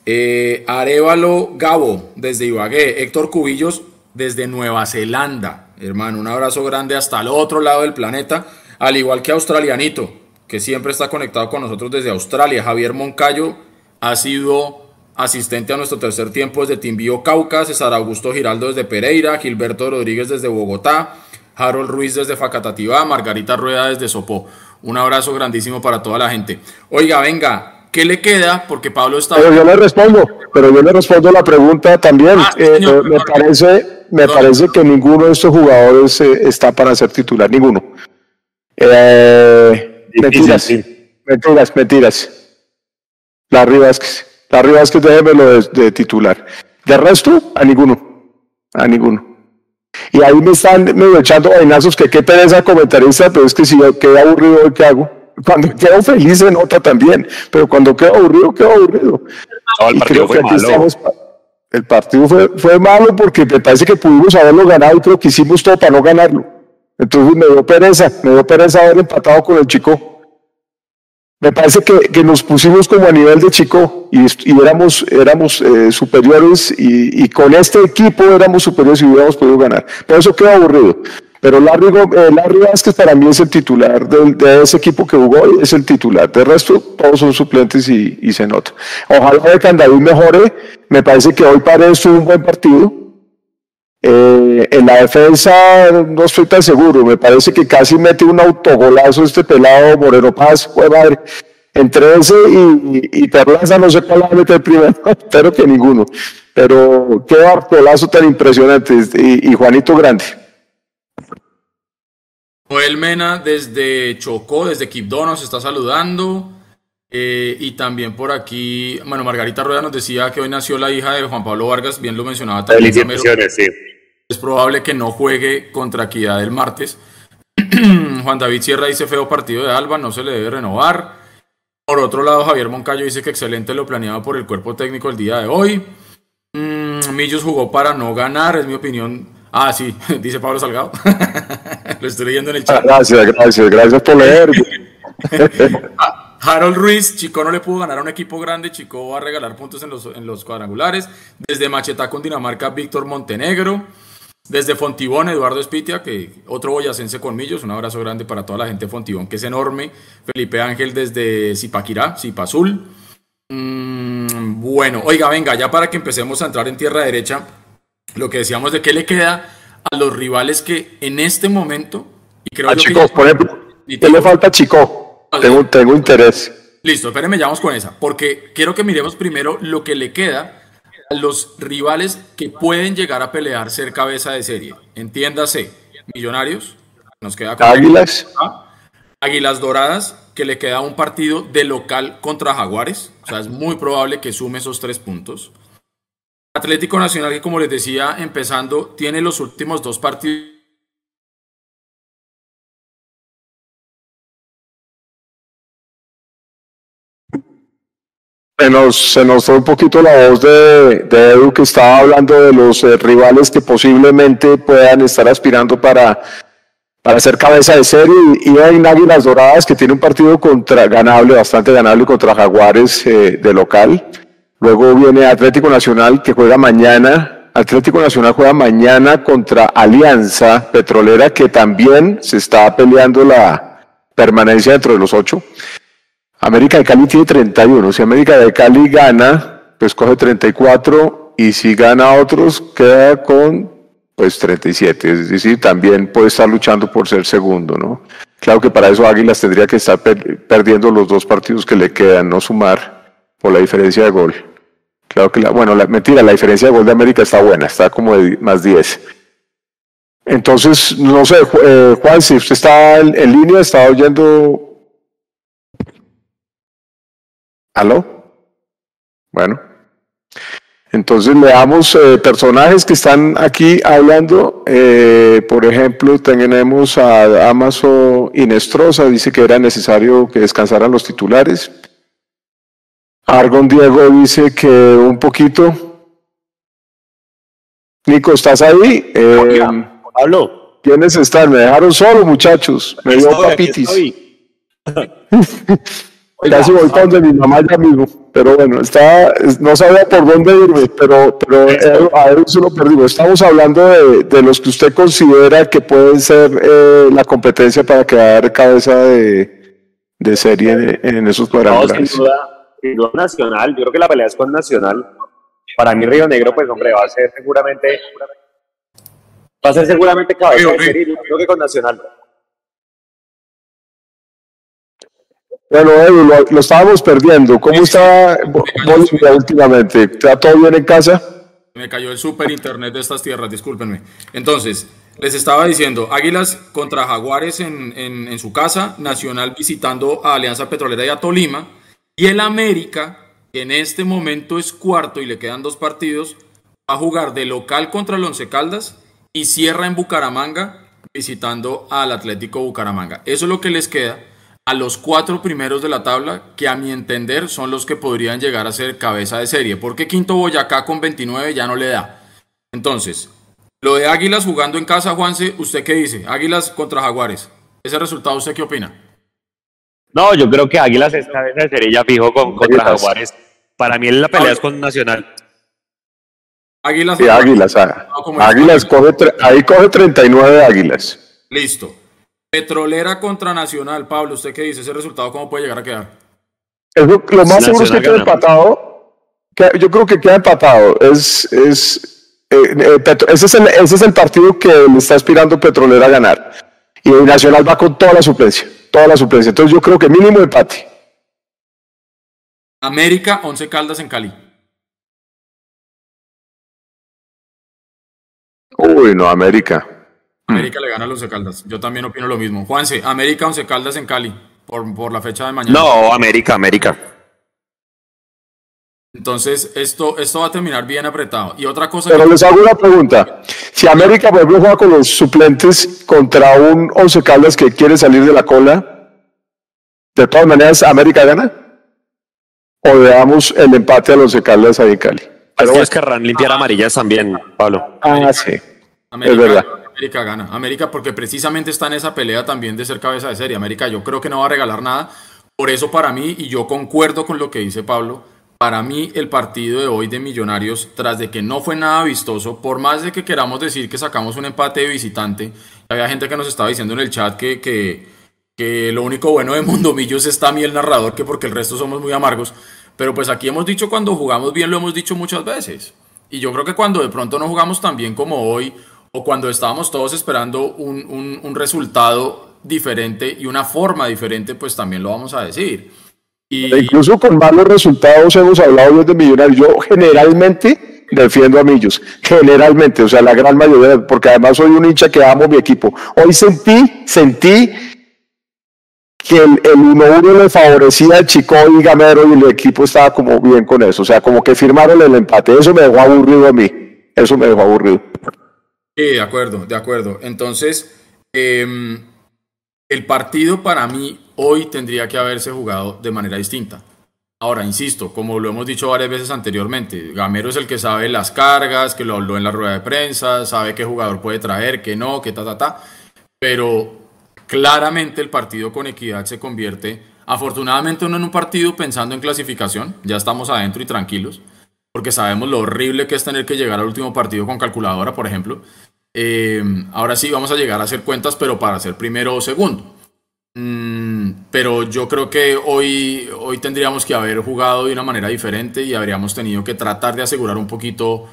Eh, Arevalo Gabo desde Ibagué. Héctor Cubillos desde Nueva Zelanda. Hermano, un abrazo grande hasta el otro lado del planeta. Al igual que Australianito, que siempre está conectado con nosotros desde Australia. Javier Moncayo ha sido asistente a nuestro tercer tiempo desde Timbío, Cauca. César Augusto Giraldo desde Pereira. Gilberto Rodríguez desde Bogotá. Harold Ruiz desde Facatativá. Margarita Rueda desde Sopó. Un abrazo grandísimo para toda la gente. Oiga, venga, ¿Qué le queda? Porque Pablo está. Pero yo le respondo, pero yo le respondo la pregunta también. Ah, sí, Eh, señor, me, me parece, me parece que ninguno de estos jugadores eh, está para ser titular, ninguno. Eh, mentiras, mentiras, mentiras. Larry Vázquez, Larry Vázquez, déjemelo de, de titular. De resto, a ninguno, a ninguno. Y ahí me están medio echando vainazos que qué pereza comentarista, pero es que si yo quedo aburrido, ¿qué hago? Cuando quedo feliz se nota también, pero cuando quedo aburrido, quedo aburrido. No, el partido fue malo. estamos El partido fue, fue malo porque me parece que pudimos haberlo ganado y creo que hicimos todo para no ganarlo. Entonces me dio pereza, me dio pereza haber empatado con el chico. Me parece que, que nos pusimos como a nivel de chico y, y éramos, éramos eh, superiores y, y con este equipo éramos superiores y hubiéramos podido ganar. Por eso quedó aburrido. Pero Larry, eh, Larry Vázquez para mí es el titular de, ese equipo que jugó es el titular. De resto, todos son suplentes y, se nota. Ojalá de Candaví mejore. Me parece que hoy Paredes tuvo un buen partido. Eh, en la defensa no estoy tan seguro. Me parece que casi mete un autogolazo este pelado Moreno Paz. Fue madre. Entre ese y, y no sé cuál va a meter primero. [LAUGHS] Espero que ninguno. Pero qué autogolazo tan impresionante. Y Juanito Grande. Joel Mena desde Chocó, desde Quibdó nos está saludando. Eh, y también por aquí, bueno, Margarita Rueda nos decía que hoy nació la hija de Juan Pablo Vargas, bien lo mencionaba también. Sí. Es probable que no juegue contra Equidad el martes. [CLEARS THROAT] Juan David Sierra dice feo partido de Alba, no se le debe renovar. Por otro lado, Javier Moncayo dice que excelente lo planeado por el cuerpo técnico el día de hoy. Mm, Millos jugó para no ganar, es mi opinión. Ah, sí, [LAUGHS] dice Pablo Salgado. [LAUGHS] lo estoy leyendo en el chat. Gracias, gracias, gracias por leer. [LAUGHS] Harold Ruiz, Chico no le pudo ganar a un equipo grande, Chico va a regalar puntos en los, en los cuadrangulares. Desde Machetá con Dinamarca, Víctor Montenegro. Desde Fontibón, Eduardo Espitia, que otro boyacense con millos. Un abrazo grande para toda la gente de Fontibón, que es enorme. Felipe Ángel desde Zipaquirá, Zipazul. Mm, bueno, oiga, venga, ya para que empecemos a entrar en tierra derecha, lo que decíamos de qué le queda a los rivales que en este momento, y creo A que Chico, ya- por ejemplo, ¿qué le falta a Chico? Tengo, tengo interés. Listo, espérenme, ya vamos con esa, porque quiero que miremos primero lo que le queda a los rivales que pueden llegar a pelear ser cabeza de serie. Entiéndase, Millonarios, nos queda con Águilas. Águilas Doradas, que le queda un partido de local contra Jaguares, o sea, es muy probable que sume esos tres puntos. Atlético Nacional, que como les decía, empezando, tiene los últimos dos partidos Se nos, se nos fue un poquito la voz de, Edu que estaba hablando de los eh, rivales que posiblemente puedan estar aspirando para, para ser cabeza de serie. Y hay Águilas Doradas que tiene un partido contra, ganable, bastante ganable contra Jaguares eh, de local. Luego viene Atlético Nacional que juega mañana. Atlético Nacional juega mañana contra Alianza Petrolera que también se está peleando la permanencia dentro de los ocho. América de Cali tiene 31. Si América de Cali gana, pues coge 34 y si gana otros queda con pues 37. Es decir, también puede estar luchando por ser segundo, ¿no? Claro que para eso Águilas tendría que estar perdiendo los dos partidos que le quedan, no sumar por la diferencia de gol. Claro que la, bueno, la, mentira, la diferencia de gol de América está buena, está como de más 10. Entonces, no sé, eh, Juan, si usted está en, línea, está oyendo ¿Aló? Bueno. Entonces leamos eh, personajes que están aquí hablando. Eh, por ejemplo, tenemos a Amazo Inestrosa, dice que era necesario que descansaran los titulares. Argon Diego dice que un poquito. Nico, ¿estás ahí? Eh, Pablo. ¿Quiénes están? Me dejaron solo, muchachos. Me dio papitis. Casi voy para donde mi mamá y amigo, pero bueno, está, no sabía por dónde irme, pero, pero eh, a él se lo perdimos. Estamos hablando de, de, los que usted considera que pueden ser eh, la competencia para quedar cabeza de, de serie en, en esos cuadrangulares. No, sin duda, sin duda Nacional, yo creo que la pelea es con Nacional. Para mí Río Negro, pues hombre, va a ser seguramente, va a ser seguramente cabeza de serie, yo creo que con Nacional. Bueno, Edu, lo, lo, estábamos perdiendo. ¿Cómo está Bolivia últimamente? ¿Está todo bien en casa? Me cayó el super internet de estas tierras, discúlpenme. Entonces, les estaba diciendo, Águilas contra Jaguares en, en, en, su casa, Nacional visitando a Alianza Petrolera y a Tolima, y el América, que en este momento es cuarto y le quedan dos partidos, va a jugar de local contra el Once Caldas y cierra en Bucaramanga visitando al Atlético Bucaramanga. Eso es lo que les queda a los cuatro primeros de la tabla, que a mi entender son los que podrían llegar a ser cabeza de serie, porque Quinto Boyacá con 29 ya no le da. Entonces, lo de Águilas jugando en casa, Juanse, ¿usted qué dice? Águilas contra Jaguares. ¿Ese resultado usted qué opina? No, yo creo que Águilas es cabeza de serie ya fijo con, contra Jaguares. Para mí la pelea es con Nacional. Águilas. Sí, Águilas. ah. Águilas coge, ahí coge 39 Águilas. Listo. Petrolera contra Nacional. Pablo, ¿usted qué dice? ¿Ese resultado cómo puede llegar a quedar? Es lo, lo más seguro es que gana. empatado. Que- yo creo que queda empatado. Es, es, eh, eh, Petro- ese, es el, ese es el partido que le está aspirando Petrolera a ganar. Y el Nacional va con toda la suplencia. Toda la suplencia. Entonces yo creo que mínimo empate. América, 11 Caldas en Cali. Uy, no, América. América le gana a los 11 Caldas. Yo también opino lo mismo. Juanse, América, 11 Caldas en Cali. Por, por la fecha de mañana. No, América, América. Entonces, esto, esto va a terminar bien apretado. Y otra cosa Pero que- les hago una pregunta. Si América, por ejemplo, juega con los suplentes contra un Once Caldas que quiere salir de la cola, ¿de todas maneras América gana? ¿O veamos el empate a los Once Caldas ahí en Cali? Pero es que querrán limpiar amarillas también, Pablo. Ah, sí. América, Es verdad. América gana. América porque precisamente está en esa pelea también de ser cabeza de serie. América yo creo que no va a regalar nada. Por eso para mí, y yo concuerdo con lo que dice Pablo, para mí el partido de hoy de Millonarios, tras de que no fue nada vistoso, por más de que queramos decir que sacamos un empate de visitante, había gente que nos estaba diciendo en el chat que, que, lo único bueno de Mondomillos está a mí el narrador, que porque el resto somos muy amargos. Pero pues aquí hemos dicho cuando jugamos bien, lo hemos dicho muchas veces. Y yo creo que cuando de pronto no jugamos tan bien como hoy, o cuando estábamos todos esperando un- un resultado diferente y una forma diferente, pues también lo vamos a decir. Y E incluso con malos resultados hemos hablado de Millonarios. Yo generalmente defiendo a Millos. Generalmente, o sea, la gran mayoría, porque además soy un hincha que amo mi equipo. Hoy sentí, sentí que el, el 1-1 le favorecía al Chico y Gamero y el equipo estaba como bien con eso. O sea, como que firmaron el empate. Eso me dejó aburrido a mí. Eso me dejó aburrido. Sí, de acuerdo, de acuerdo. Entonces, em, el partido para mí hoy tendría que haberse jugado de manera distinta. Ahora, insisto, como lo hemos dicho varias veces anteriormente, Gamero es el que sabe las cargas, que lo habló en la rueda de prensa, sabe qué jugador puede traer, qué no, qué ta, ta, ta. Pero claramente el partido con equidad se convierte, afortunadamente no en un partido pensando en clasificación, ya estamos adentro y tranquilos, porque sabemos lo horrible que es tener que llegar al último partido con calculadora, por ejemplo. Eh, ahora sí vamos a llegar a hacer cuentas, pero para ser primero o segundo. Mm, pero yo creo que hoy, hoy tendríamos que haber jugado de una manera diferente y habríamos tenido que tratar de asegurar un poquito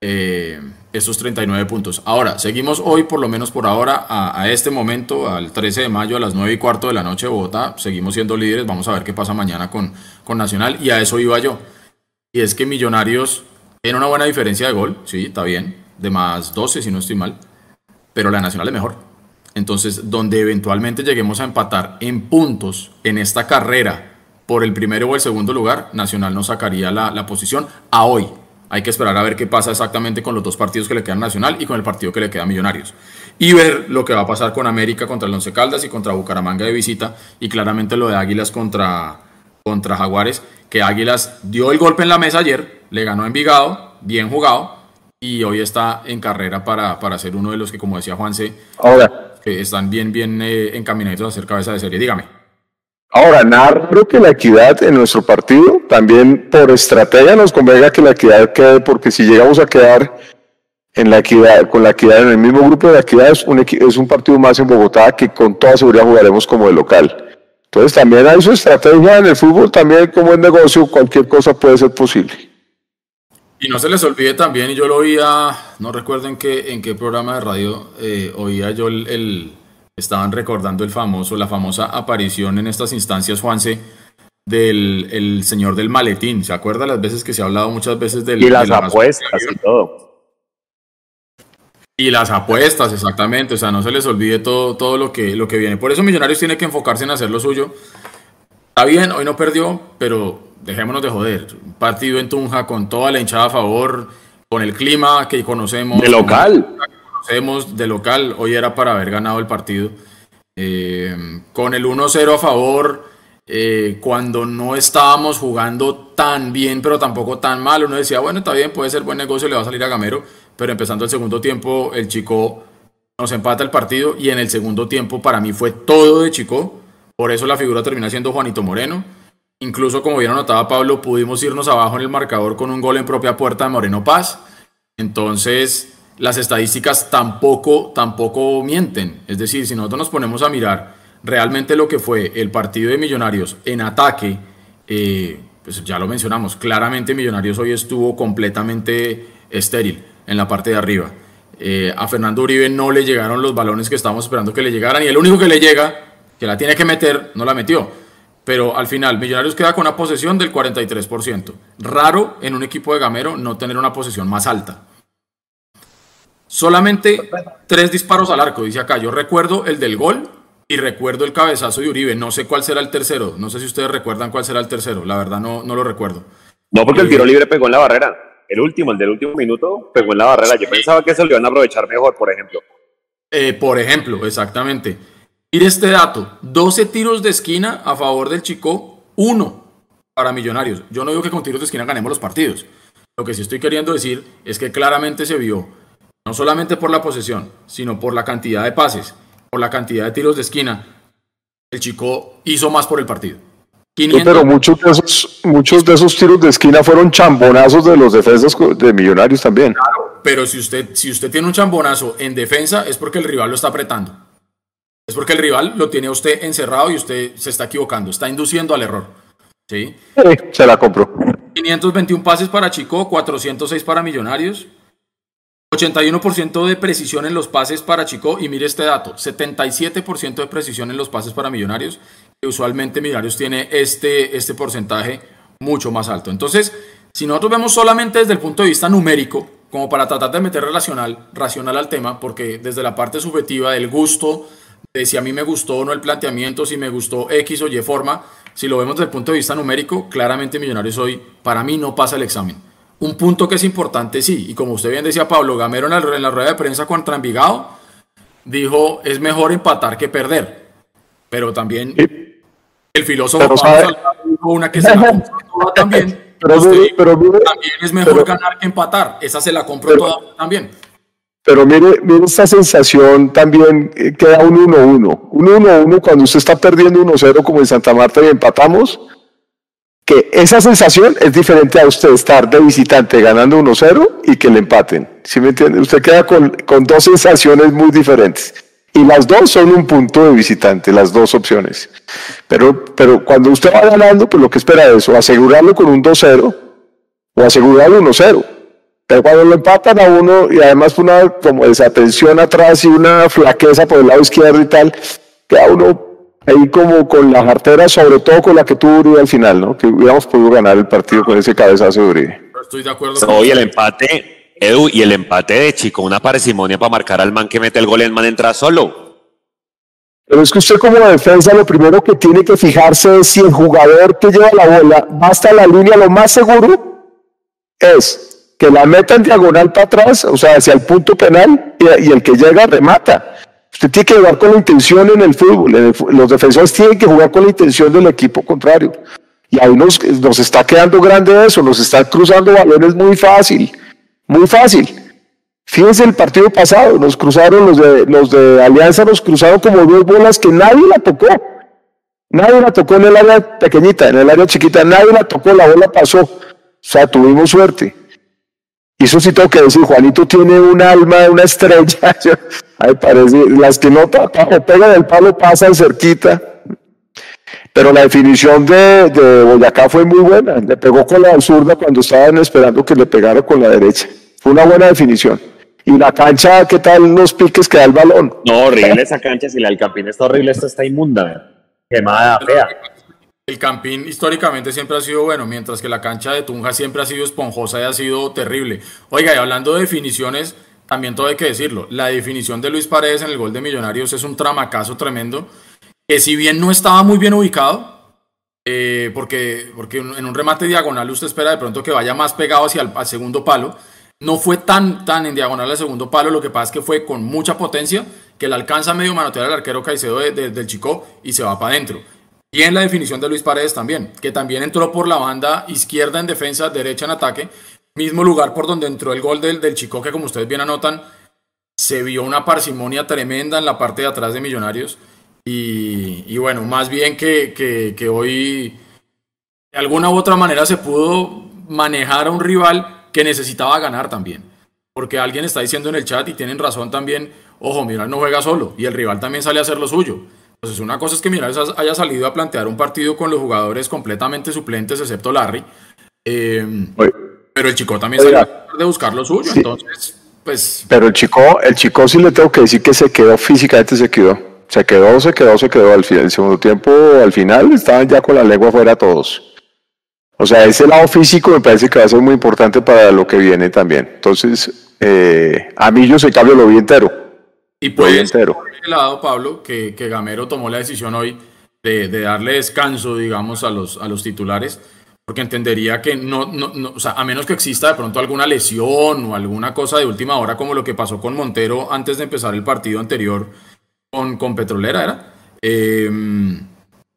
eh, esos 39 puntos. Ahora, seguimos hoy, por lo menos por ahora, a, este momento, al 13 de mayo a las 9 y cuarto de la noche Bogotá, seguimos siendo líderes, vamos a ver qué pasa mañana con, con Nacional y a eso iba yo. Y es que Millonarios tiene una buena diferencia de gol, sí, está bien, de más 12 si no estoy mal, pero la Nacional es mejor. Entonces, donde eventualmente lleguemos a empatar en puntos en esta carrera por el primero o el segundo lugar, Nacional nos sacaría la, la, posición a hoy. Hay que esperar a ver qué pasa exactamente con los dos partidos que le quedan Nacional y con el partido que le queda Millonarios. Y ver lo que va a pasar con América contra el Once Caldas y contra Bucaramanga de visita. Y claramente lo de Águilas contra, contra Jaguares, que Águilas dio el golpe en la mesa ayer, le ganó a Envigado, bien jugado, y hoy está en carrera para, para ser uno de los que, como decía Juanse, Ahora, que están bien, bien eh, encaminados a ser cabeza de serie. Dígame. Ahora, nada creo que la equidad en nuestro partido, también por estrategia nos convenga que la equidad quede, porque si llegamos a quedar en la equidad, con la equidad en el mismo grupo de la equidad, es un, es un partido más en Bogotá que con toda seguridad jugaremos como de local. Entonces también hay su estrategia en el fútbol, también como en negocio, cualquier cosa puede ser posible. Y no se les olvide también, y yo lo oía, no recuerdo en qué, en qué programa de radio eh, oía yo el, el, estaban recordando el famoso, la famosa aparición en estas instancias, Juanse, del el señor del maletín. ¿Se acuerda las veces que se ha hablado muchas veces del... Y las de la apuestas y todo. Y las apuestas, exactamente. O sea, no se les olvide todo, todo lo, que, lo que viene. Por eso Millonarios tiene que enfocarse en hacer lo suyo. Está bien, hoy no perdió, pero dejémonos de joder. Un partido en Tunja con toda la hinchada a favor, con el clima que conocemos. De local. Que conocemos de local. Hoy era para haber ganado el partido. Eh, con el 1-0 a favor, eh, cuando no estábamos jugando tan bien, pero tampoco tan mal, uno decía, bueno, está bien, puede ser buen negocio, le va a salir a Gamero. Pero empezando el segundo tiempo, el chico nos empata el partido y en el segundo tiempo para mí fue todo de chico. Por eso la figura termina siendo Juanito Moreno. Incluso, como bien notaba Pablo, pudimos irnos abajo en el marcador con un gol en propia puerta de Moreno Paz. Entonces, las estadísticas tampoco, tampoco mienten. Es decir, si nosotros nos ponemos a mirar realmente lo que fue el partido de Millonarios en ataque, eh, pues ya lo mencionamos, claramente Millonarios hoy estuvo completamente estéril en la parte de arriba. Eh, a Fernando Uribe no le llegaron los balones que estábamos esperando que le llegaran y el único que le llega, que la tiene que meter, no la metió pero al final Millonarios queda con una posesión del 43%. Raro en un equipo de Gamero no tener una posesión más alta. Solamente tres disparos al arco, dice acá. Yo recuerdo el del gol y recuerdo el cabezazo de Uribe. No sé cuál será el tercero. No sé si ustedes recuerdan cuál será el tercero. La verdad no, no lo recuerdo. No, porque el tiro libre pegó en la barrera. El último, el del último minuto, pegó en la barrera. Yo pensaba que eso lo iban a aprovechar mejor, por ejemplo. Eh, por ejemplo, exactamente. Mire este dato, 12 tiros de esquina a favor del Chico, 1 para Millonarios. Yo no digo que con tiros de esquina ganemos los partidos. Lo que sí estoy queriendo decir es que claramente se vio, no solamente por la posesión, sino por la cantidad de pases, por la cantidad de tiros de esquina, el Chico hizo más por el partido. 500... Pero muchos de, esos, muchos de esos tiros de esquina fueron chambonazos de los defensas de Millonarios también. Claro, pero si usted, si usted tiene un chambonazo en defensa es porque el rival lo está apretando. Es porque el rival lo tiene a usted encerrado y usted se está equivocando, está induciendo al error. ¿Sí? sí se la compró. 521 pases para Chico, 406 para Millonarios, 81% de precisión en los pases para Chico y mire este dato, 77% de precisión en los pases para Millonarios, que usualmente Millonarios tiene este, este porcentaje mucho más alto. Entonces, si nosotros vemos solamente desde el punto de vista numérico, como para tratar de meter relacional, racional al tema, porque desde la parte subjetiva del gusto, de si a mí me gustó o no el planteamiento, si me gustó X o Y forma, si lo vemos desde el punto de vista numérico, claramente Millonarios hoy, para mí, no pasa el examen. Un punto que es importante, sí, y como usted bien decía, Pablo Gamero en la, en la rueda de prensa contra Envigado, dijo, es mejor empatar que perder. Pero también el filósofo Pero dijo una que se la [LAUGHS] toda también. Pero Usted pero también es mejor ganar que empatar. Esa se la compro toda también. Pero mire, mire esta sensación también eh, queda un 1-1. Un 1-1 cuando usted está perdiendo 1-0 como en Santa Marta y empatamos, que esa sensación es diferente a usted estar de visitante ganando 1-0 y que le empaten. ¿Sí me entiende? Usted queda con, con dos sensaciones muy diferentes. Y las dos son un punto de visitante, las dos opciones. Pero, pero cuando usted va ganando, pues lo que espera es o asegurarlo con un 2-0 o asegurarlo 1-0. Pero cuando lo empatan a uno y además una como desatención atrás y una flaqueza por el lado izquierdo y tal, queda uno ahí como con la jartera, sobre todo con la que tuvo Uribe al final, ¿no? Que hubiéramos podido ganar el partido con ese cabezazo de Uribe. Estoy de acuerdo No, y el empate, Edu, y el empate de Chico, una parsimonia para marcar al man que mete el gol, el man entra solo. Pero es que usted como defensa lo primero que tiene que fijarse es si el jugador que lleva la bola va hasta la línea, lo más seguro es que la meta en diagonal para atrás, o sea, hacia el punto penal, y, el que llega remata. Usted tiene que jugar con la intención en el fútbol. los defensores tienen que jugar con la intención del equipo contrario. Y ahí nos, nos está quedando grande eso, nos están cruzando balones muy fácil, muy fácil. Fíjense el partido pasado, nos cruzaron los de, los de Alianza, nos cruzaron como dos bolas que nadie la tocó. Nadie la tocó en el área pequeñita, en el área chiquita, nadie la tocó, la bola pasó. O sea, tuvimos suerte. Y eso sí tengo que decir, Juanito tiene un alma, una estrella. [LAUGHS] Ay, parece, las que no pegan el palo pasan cerquita. Pero la definición de, de Boyacá fue muy buena. Le pegó con la zurda cuando estaban esperando que le pegara con la derecha. Fue una buena definición. Y la cancha, ¿qué tal los piques que da el balón? No, horrible esa cancha. Si la del Campín está horrible, esta está inmunda. Quemada, fea. El Campín históricamente siempre ha sido bueno, mientras que la cancha de Tunja siempre ha sido esponjosa y ha sido terrible. Oiga, y hablando de definiciones, también todo hay que decirlo. La definición de Luis Paredes en el gol de Millonarios es un tramacazo tremendo, que si bien no estaba muy bien ubicado, eh, porque, porque en un remate diagonal usted espera de pronto que vaya más pegado hacia el al segundo palo, no fue tan, tan en diagonal al segundo palo, lo que pasa es que fue con mucha potencia, que le alcanza medio manotear al arquero Caicedo de- de- del Chico y se va para adentro. Y en la definición de Luis Paredes también, que también entró por la banda izquierda en defensa, derecha en ataque, mismo lugar por donde entró el gol del, Chico, que como ustedes bien anotan, se vio una parsimonia tremenda en la parte de atrás de Millonarios. Y, y bueno, más bien que, que, que hoy de alguna u otra manera se pudo manejar a un rival que necesitaba ganar también. Porque alguien está diciendo en el chat y tienen razón también, ojo, Millonarios no juega solo y el rival también sale a hacer lo suyo. Entonces una cosa es que Millonarios haya salido a plantear un partido con los jugadores completamente suplentes, excepto Larry. eh, pero el chico también Oiga. salió de buscar lo suyo. Entonces, pues Pero el chico, el chico sí le tengo que decir que se quedó físicamente, se quedó. Se quedó, se quedó, se quedó. Al final, el segundo tiempo, al final, estaban ya con la lengua fuera todos. O sea, ese lado físico me parece que va a ser muy importante para lo que viene también. Entonces, eh, a mí yo se cambio lo vi entero. Y puede ser por lado, Pablo, que, que Gamero tomó la decisión hoy de, de darle descanso, digamos, a los, a los titulares, porque entendería que no, no, no, o sea, a menos que exista de pronto alguna lesión o alguna cosa de última hora, como lo que pasó con Montero antes de empezar el partido anterior con, con Petrolera, ¿era? Eh,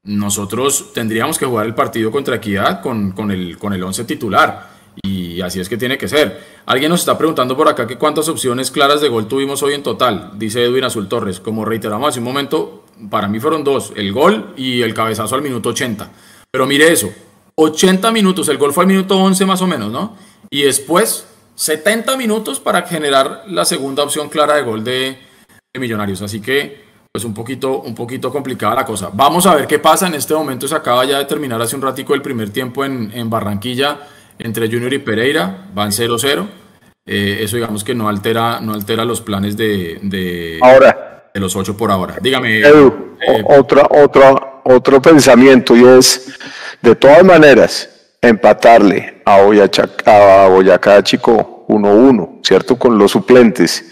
nosotros tendríamos que jugar el partido contra Equidad con, con el, con el 11 titular. Y así es que tiene que ser. Alguien nos está preguntando por acá que cuántas opciones claras de gol tuvimos hoy en total, dice Edwin Azul Torres. Como reiteramos hace un momento, para mí fueron dos, el gol y el cabezazo al minuto 80. Pero mire eso, 80 minutos, el gol fue al minuto 11 más o menos, ¿no? Y después 70 minutos para generar la segunda opción clara de gol de, Millonarios. Así que pues un poquito, un poquito complicada la cosa. Vamos a ver qué pasa. En este momento se acaba ya de terminar hace un ratico el primer tiempo en Barranquilla entre Junior y Pereira. Van 0-0. Eh, eso digamos que no altera, no altera los planes de, de, Ahora. de los ocho por ahora. Dígame. Edu, eh, otra, otra, otro pensamiento y es, de todas maneras, empatarle a Boyacá, a Boyacá Chico 1-1, ¿cierto? Con los suplentes.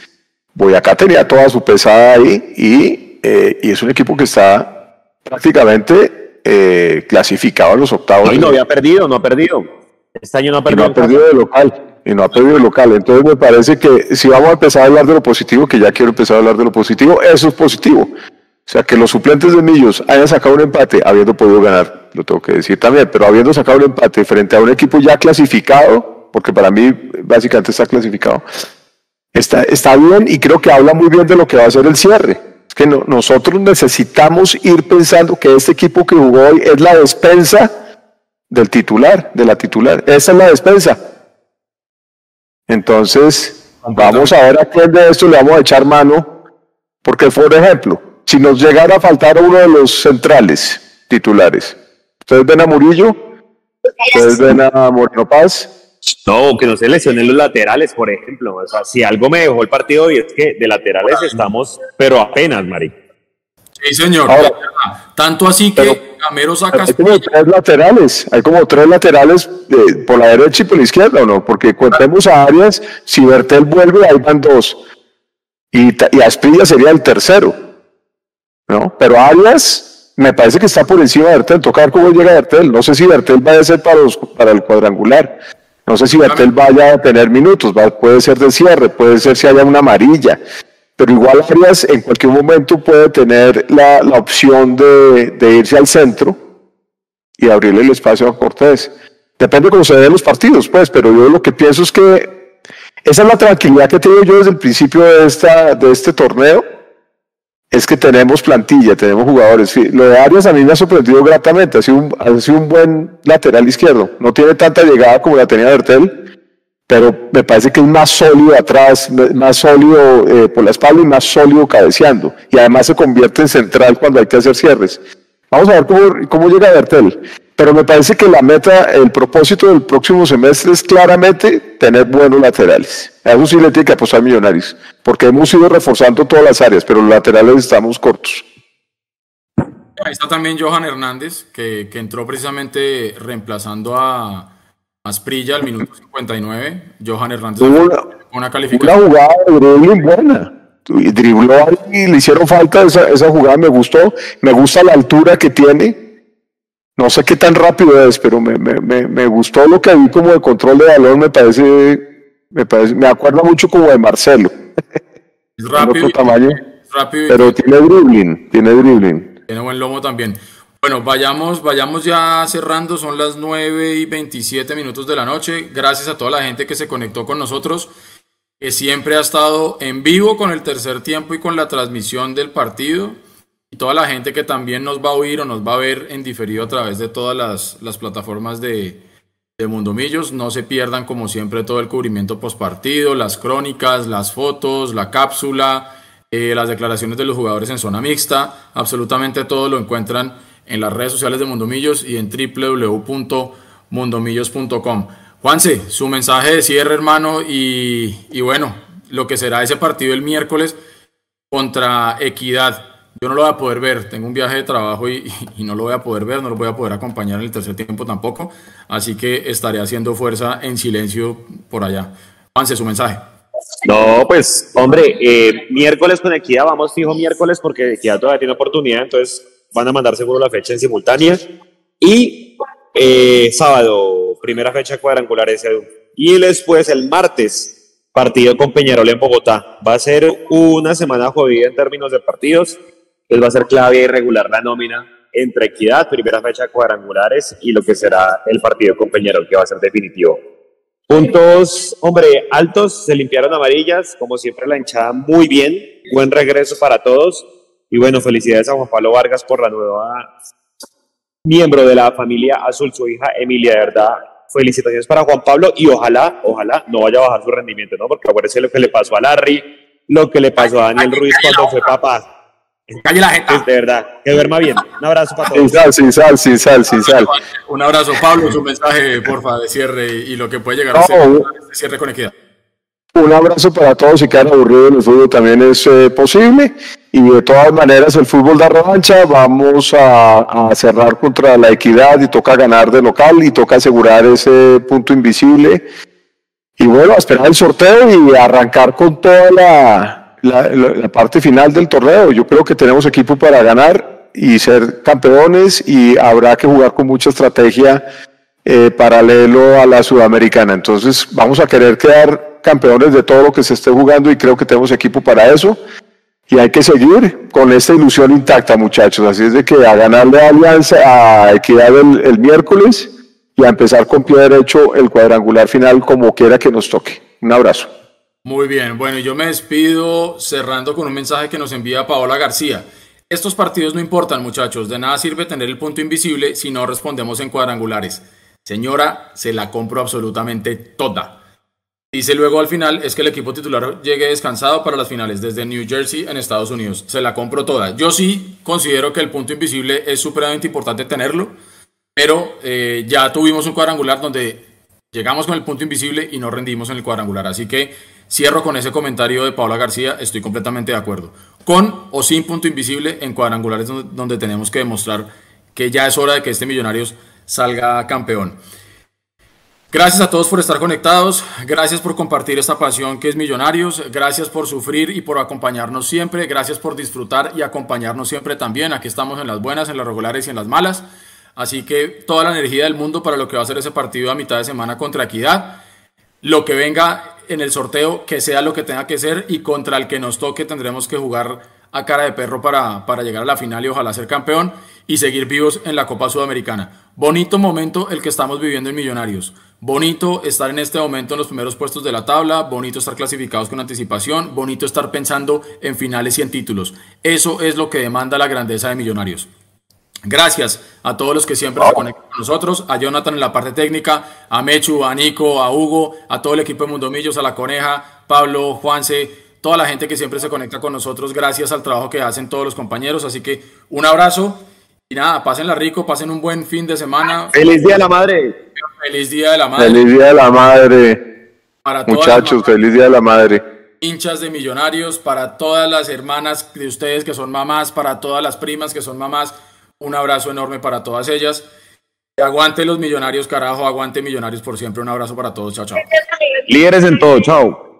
Boyacá tenía toda su pesada ahí y, eh, y es un equipo que está prácticamente eh, clasificado a los octavos. De- no había perdido, no ha perdido. Este año no ha y perdido. no ha perdido de local. Y no ha perdido de local. Entonces me parece que si vamos a empezar a hablar de lo positivo, que ya quiero empezar a hablar de lo positivo, eso es positivo. O sea, que los suplentes de Millos hayan sacado un empate, habiendo podido ganar, lo tengo que decir también, pero habiendo sacado un empate frente a un equipo ya clasificado, porque para mí básicamente está clasificado, está, está bien y creo que habla muy bien de lo que va a ser el cierre. Es que no- nosotros necesitamos ir pensando que este equipo que jugó hoy es la despensa del titular, de la titular. Esa es la despensa. Entonces, vamos a ver a quién de esto le vamos a echar mano, porque por ejemplo, si nos llegara a faltar uno de los centrales titulares, ustedes ven a Murillo, ustedes ven a Moreno Paz, No, que no se lesionen los laterales, por ejemplo. O sea, si algo me dejó el partido hoy es que de laterales estamos, pero apenas, Mari. Sí, señor. Ahora-. Tanto así que Gamero saca hay como tres laterales, hay como tres laterales por la derecha y por la izquierda, ¿o no? Porque contemos a Arias, si Bertel vuelve, ahí van dos. Y, y Asprilla sería el tercero, ¿no? Pero Arias me parece que está por encima de Bertel, toca ver cómo llega Bertel. No sé si Bertel vaya a ser para, los- para el cuadrangular. No sé si Bertel vaya a tener minutos, va- puede ser de cierre, puede ser si haya una amarilla. Pero igual Arias en cualquier momento puede tener la, la opción de, de irse al centro y abrirle el espacio a Cortés. Depende cómo se den los partidos, pues, pero yo lo que pienso es que esa es la tranquilidad que he tenido yo desde el principio de, esta, de este torneo, es que tenemos plantilla, tenemos jugadores. Lo de Arias a mí me ha sorprendido gratamente, ha sido un, ha sido un buen lateral izquierdo. No tiene tanta llegada como la tenía Bertel, pero me parece que es más sólido atrás, más sólido eh, por la espalda y más sólido cabeceando. Y además se convierte en central cuando hay que hacer cierres. Vamos a ver cómo, cómo llega Bertel. Pero me parece que la meta, el propósito del próximo semestre es claramente tener buenos laterales. A eso sí le tiene que apostar Millonarios, porque hemos ido reforzando todas las áreas, pero los laterales estamos cortos. Ahí está también Johan Hernández, que, que entró precisamente reemplazando a Asprilla al minuto 59. Johan Hernández Tuvo una, una una calificación. jugada de dribbling buena. Dribló ahí y le hicieron falta esa, esa jugada, me gustó. Me gusta la altura que tiene. No sé qué tan rápido es, pero me, me, me, me gustó lo que vi como de control de balón, me parece, me parece, me acuerda mucho como de Marcelo. Es [LAUGHS] rápido, tamaño, rápido pero tiene dribbling, tiene dribbling. tiene buen lomo también. Bueno, vayamos, vayamos ya cerrando, son las 9 y 27 minutos de la noche. Gracias a toda la gente que se conectó con nosotros, que siempre ha estado en vivo con el tercer tiempo y con la transmisión del partido. Y toda la gente que también nos va a oír o nos va a ver en diferido a través de todas las, las plataformas de, de Mundomillos. No se pierdan, como siempre, todo el cubrimiento postpartido, las crónicas, las fotos, la cápsula, eh, las declaraciones de los jugadores en zona mixta. Absolutamente todo lo encuentran en las redes sociales de Mundomillos y en www.mundomillos.com. Juanse, su mensaje de cierre, hermano, y, y bueno, lo que será ese partido el miércoles contra Equidad. Yo no lo voy a poder ver, tengo un viaje de trabajo y, [LAUGHS] y no lo voy a poder ver, no lo voy a poder acompañar en el tercer tiempo tampoco, así que estaré haciendo fuerza en silencio por allá. Juanse, su mensaje. No, pues, hombre, eh, miércoles con Equidad, vamos fijo miércoles porque Equidad todavía tiene oportunidad, entonces van a mandar seguro la fecha en simultánea. Y eh, sábado, primera fecha cuadrangular ese. Y después el martes, partido con Peñarol en Bogotá. Va a ser una semana jodida en términos de partidos. Entonces va a ser clave y regular la nómina entre Equidad, primera fecha cuadrangulares, y lo que será el partido con Peñarol, que va a ser definitivo. Puntos, hombre, altos, se limpiaron amarillas, como siempre la hinchada muy bien, buen regreso para todos y bueno, felicidades a Juan Pablo Vargas por la nueva miembro de la familia Azul, su hija Emilia, de verdad, felicitaciones para Juan Pablo y ojalá, ojalá no vaya a bajar su rendimiento, ¿no? Porque acuérdense lo que le pasó a Larry, lo que le pasó a Daniel Ruiz cuando fue papá. Calle la jeta. de verdad, que duerma bien. Un abrazo para Sin todos. sal, sin sal, sin sal, sin sal. Un abrazo, Pablo, su mensaje, porfa, de cierre y lo que puede llegar a ser este cierre con equidad. Un abrazo para todos. Si quedan aburridos en el fútbol también es eh, posible. Y de todas maneras, el fútbol da revancha. Vamos a, cerrar contra la equidad y toca ganar de local y toca asegurar ese punto invisible. Y bueno, a esperar el sorteo y arrancar con toda la- la parte final del torneo. Yo creo que tenemos equipo para ganar y ser campeones y habrá que jugar con mucha estrategia eh, paralelo a la sudamericana. Entonces vamos a querer quedar campeones de todo lo que se esté jugando y creo que tenemos equipo para eso. Y hay que seguir con esta ilusión intacta, muchachos. Así es de que a ganarle a Alianza, a Equidad el, el miércoles y a empezar con pie derecho el cuadrangular final como quiera que nos toque. Un abrazo. Muy bien, bueno, yo me despido cerrando con un mensaje que nos envía Paola García. Estos partidos no importan, muchachos, de nada sirve tener el punto invisible si no respondemos en cuadrangulares. Señora, se la compro absolutamente toda. Dice luego al final es que el equipo titular llegue descansado para las finales desde New Jersey en Estados Unidos. Se la compro toda. Yo sí considero que el punto invisible es supremamente importante tenerlo, pero eh, ya tuvimos un cuadrangular donde llegamos con el punto invisible y no rendimos en el cuadrangular. Así que cierro con ese comentario de Paula García. Estoy completamente de acuerdo. Con o sin punto invisible en cuadrangulares donde, donde tenemos que demostrar que ya es hora de que este Millonarios salga campeón. Gracias a todos por estar conectados, gracias por compartir esta pasión que es Millonarios, gracias por sufrir y por acompañarnos siempre, gracias por disfrutar y acompañarnos siempre también. Aquí estamos en las buenas, en las regulares y en las malas. Así que toda la energía del mundo para lo que va a ser ese partido a mitad de semana contra Equidad. Lo que venga en el sorteo, que sea lo que tenga que ser y contra el que nos toque tendremos que jugar a cara de perro para, para llegar a la final y ojalá ser campeón y seguir vivos en la Copa Sudamericana. Bonito momento el que estamos viviendo en Millonarios. Bonito estar en este momento en los primeros puestos de la tabla, bonito estar clasificados con anticipación, bonito estar pensando en finales y en títulos. Eso es lo que demanda la grandeza de Millonarios. Gracias a todos los que siempre se conectan con nosotros, a Jonathan en la parte técnica, a Mechu, a Nico, a Hugo, a todo el equipo de Mundomillos, a la Coneja, Pablo, Juanse, toda la gente que siempre se conecta con nosotros, gracias al trabajo que hacen todos los compañeros. Así que un abrazo y nada, pásenla rico, pasen un buen fin de semana. ¡Feliz Día de la Madre! Feliz Día de la Madre. Feliz Día de la Madre. Para Muchachos, feliz Día de la Madre. hinchas de millonarios, para todas las hermanas de ustedes que son mamás, para todas las primas que son mamás, un abrazo enorme para todas ellas. Aguante los millonarios, carajo, aguante millonarios por siempre. Un abrazo para todos, chao, chao. Líderes en todo, chao.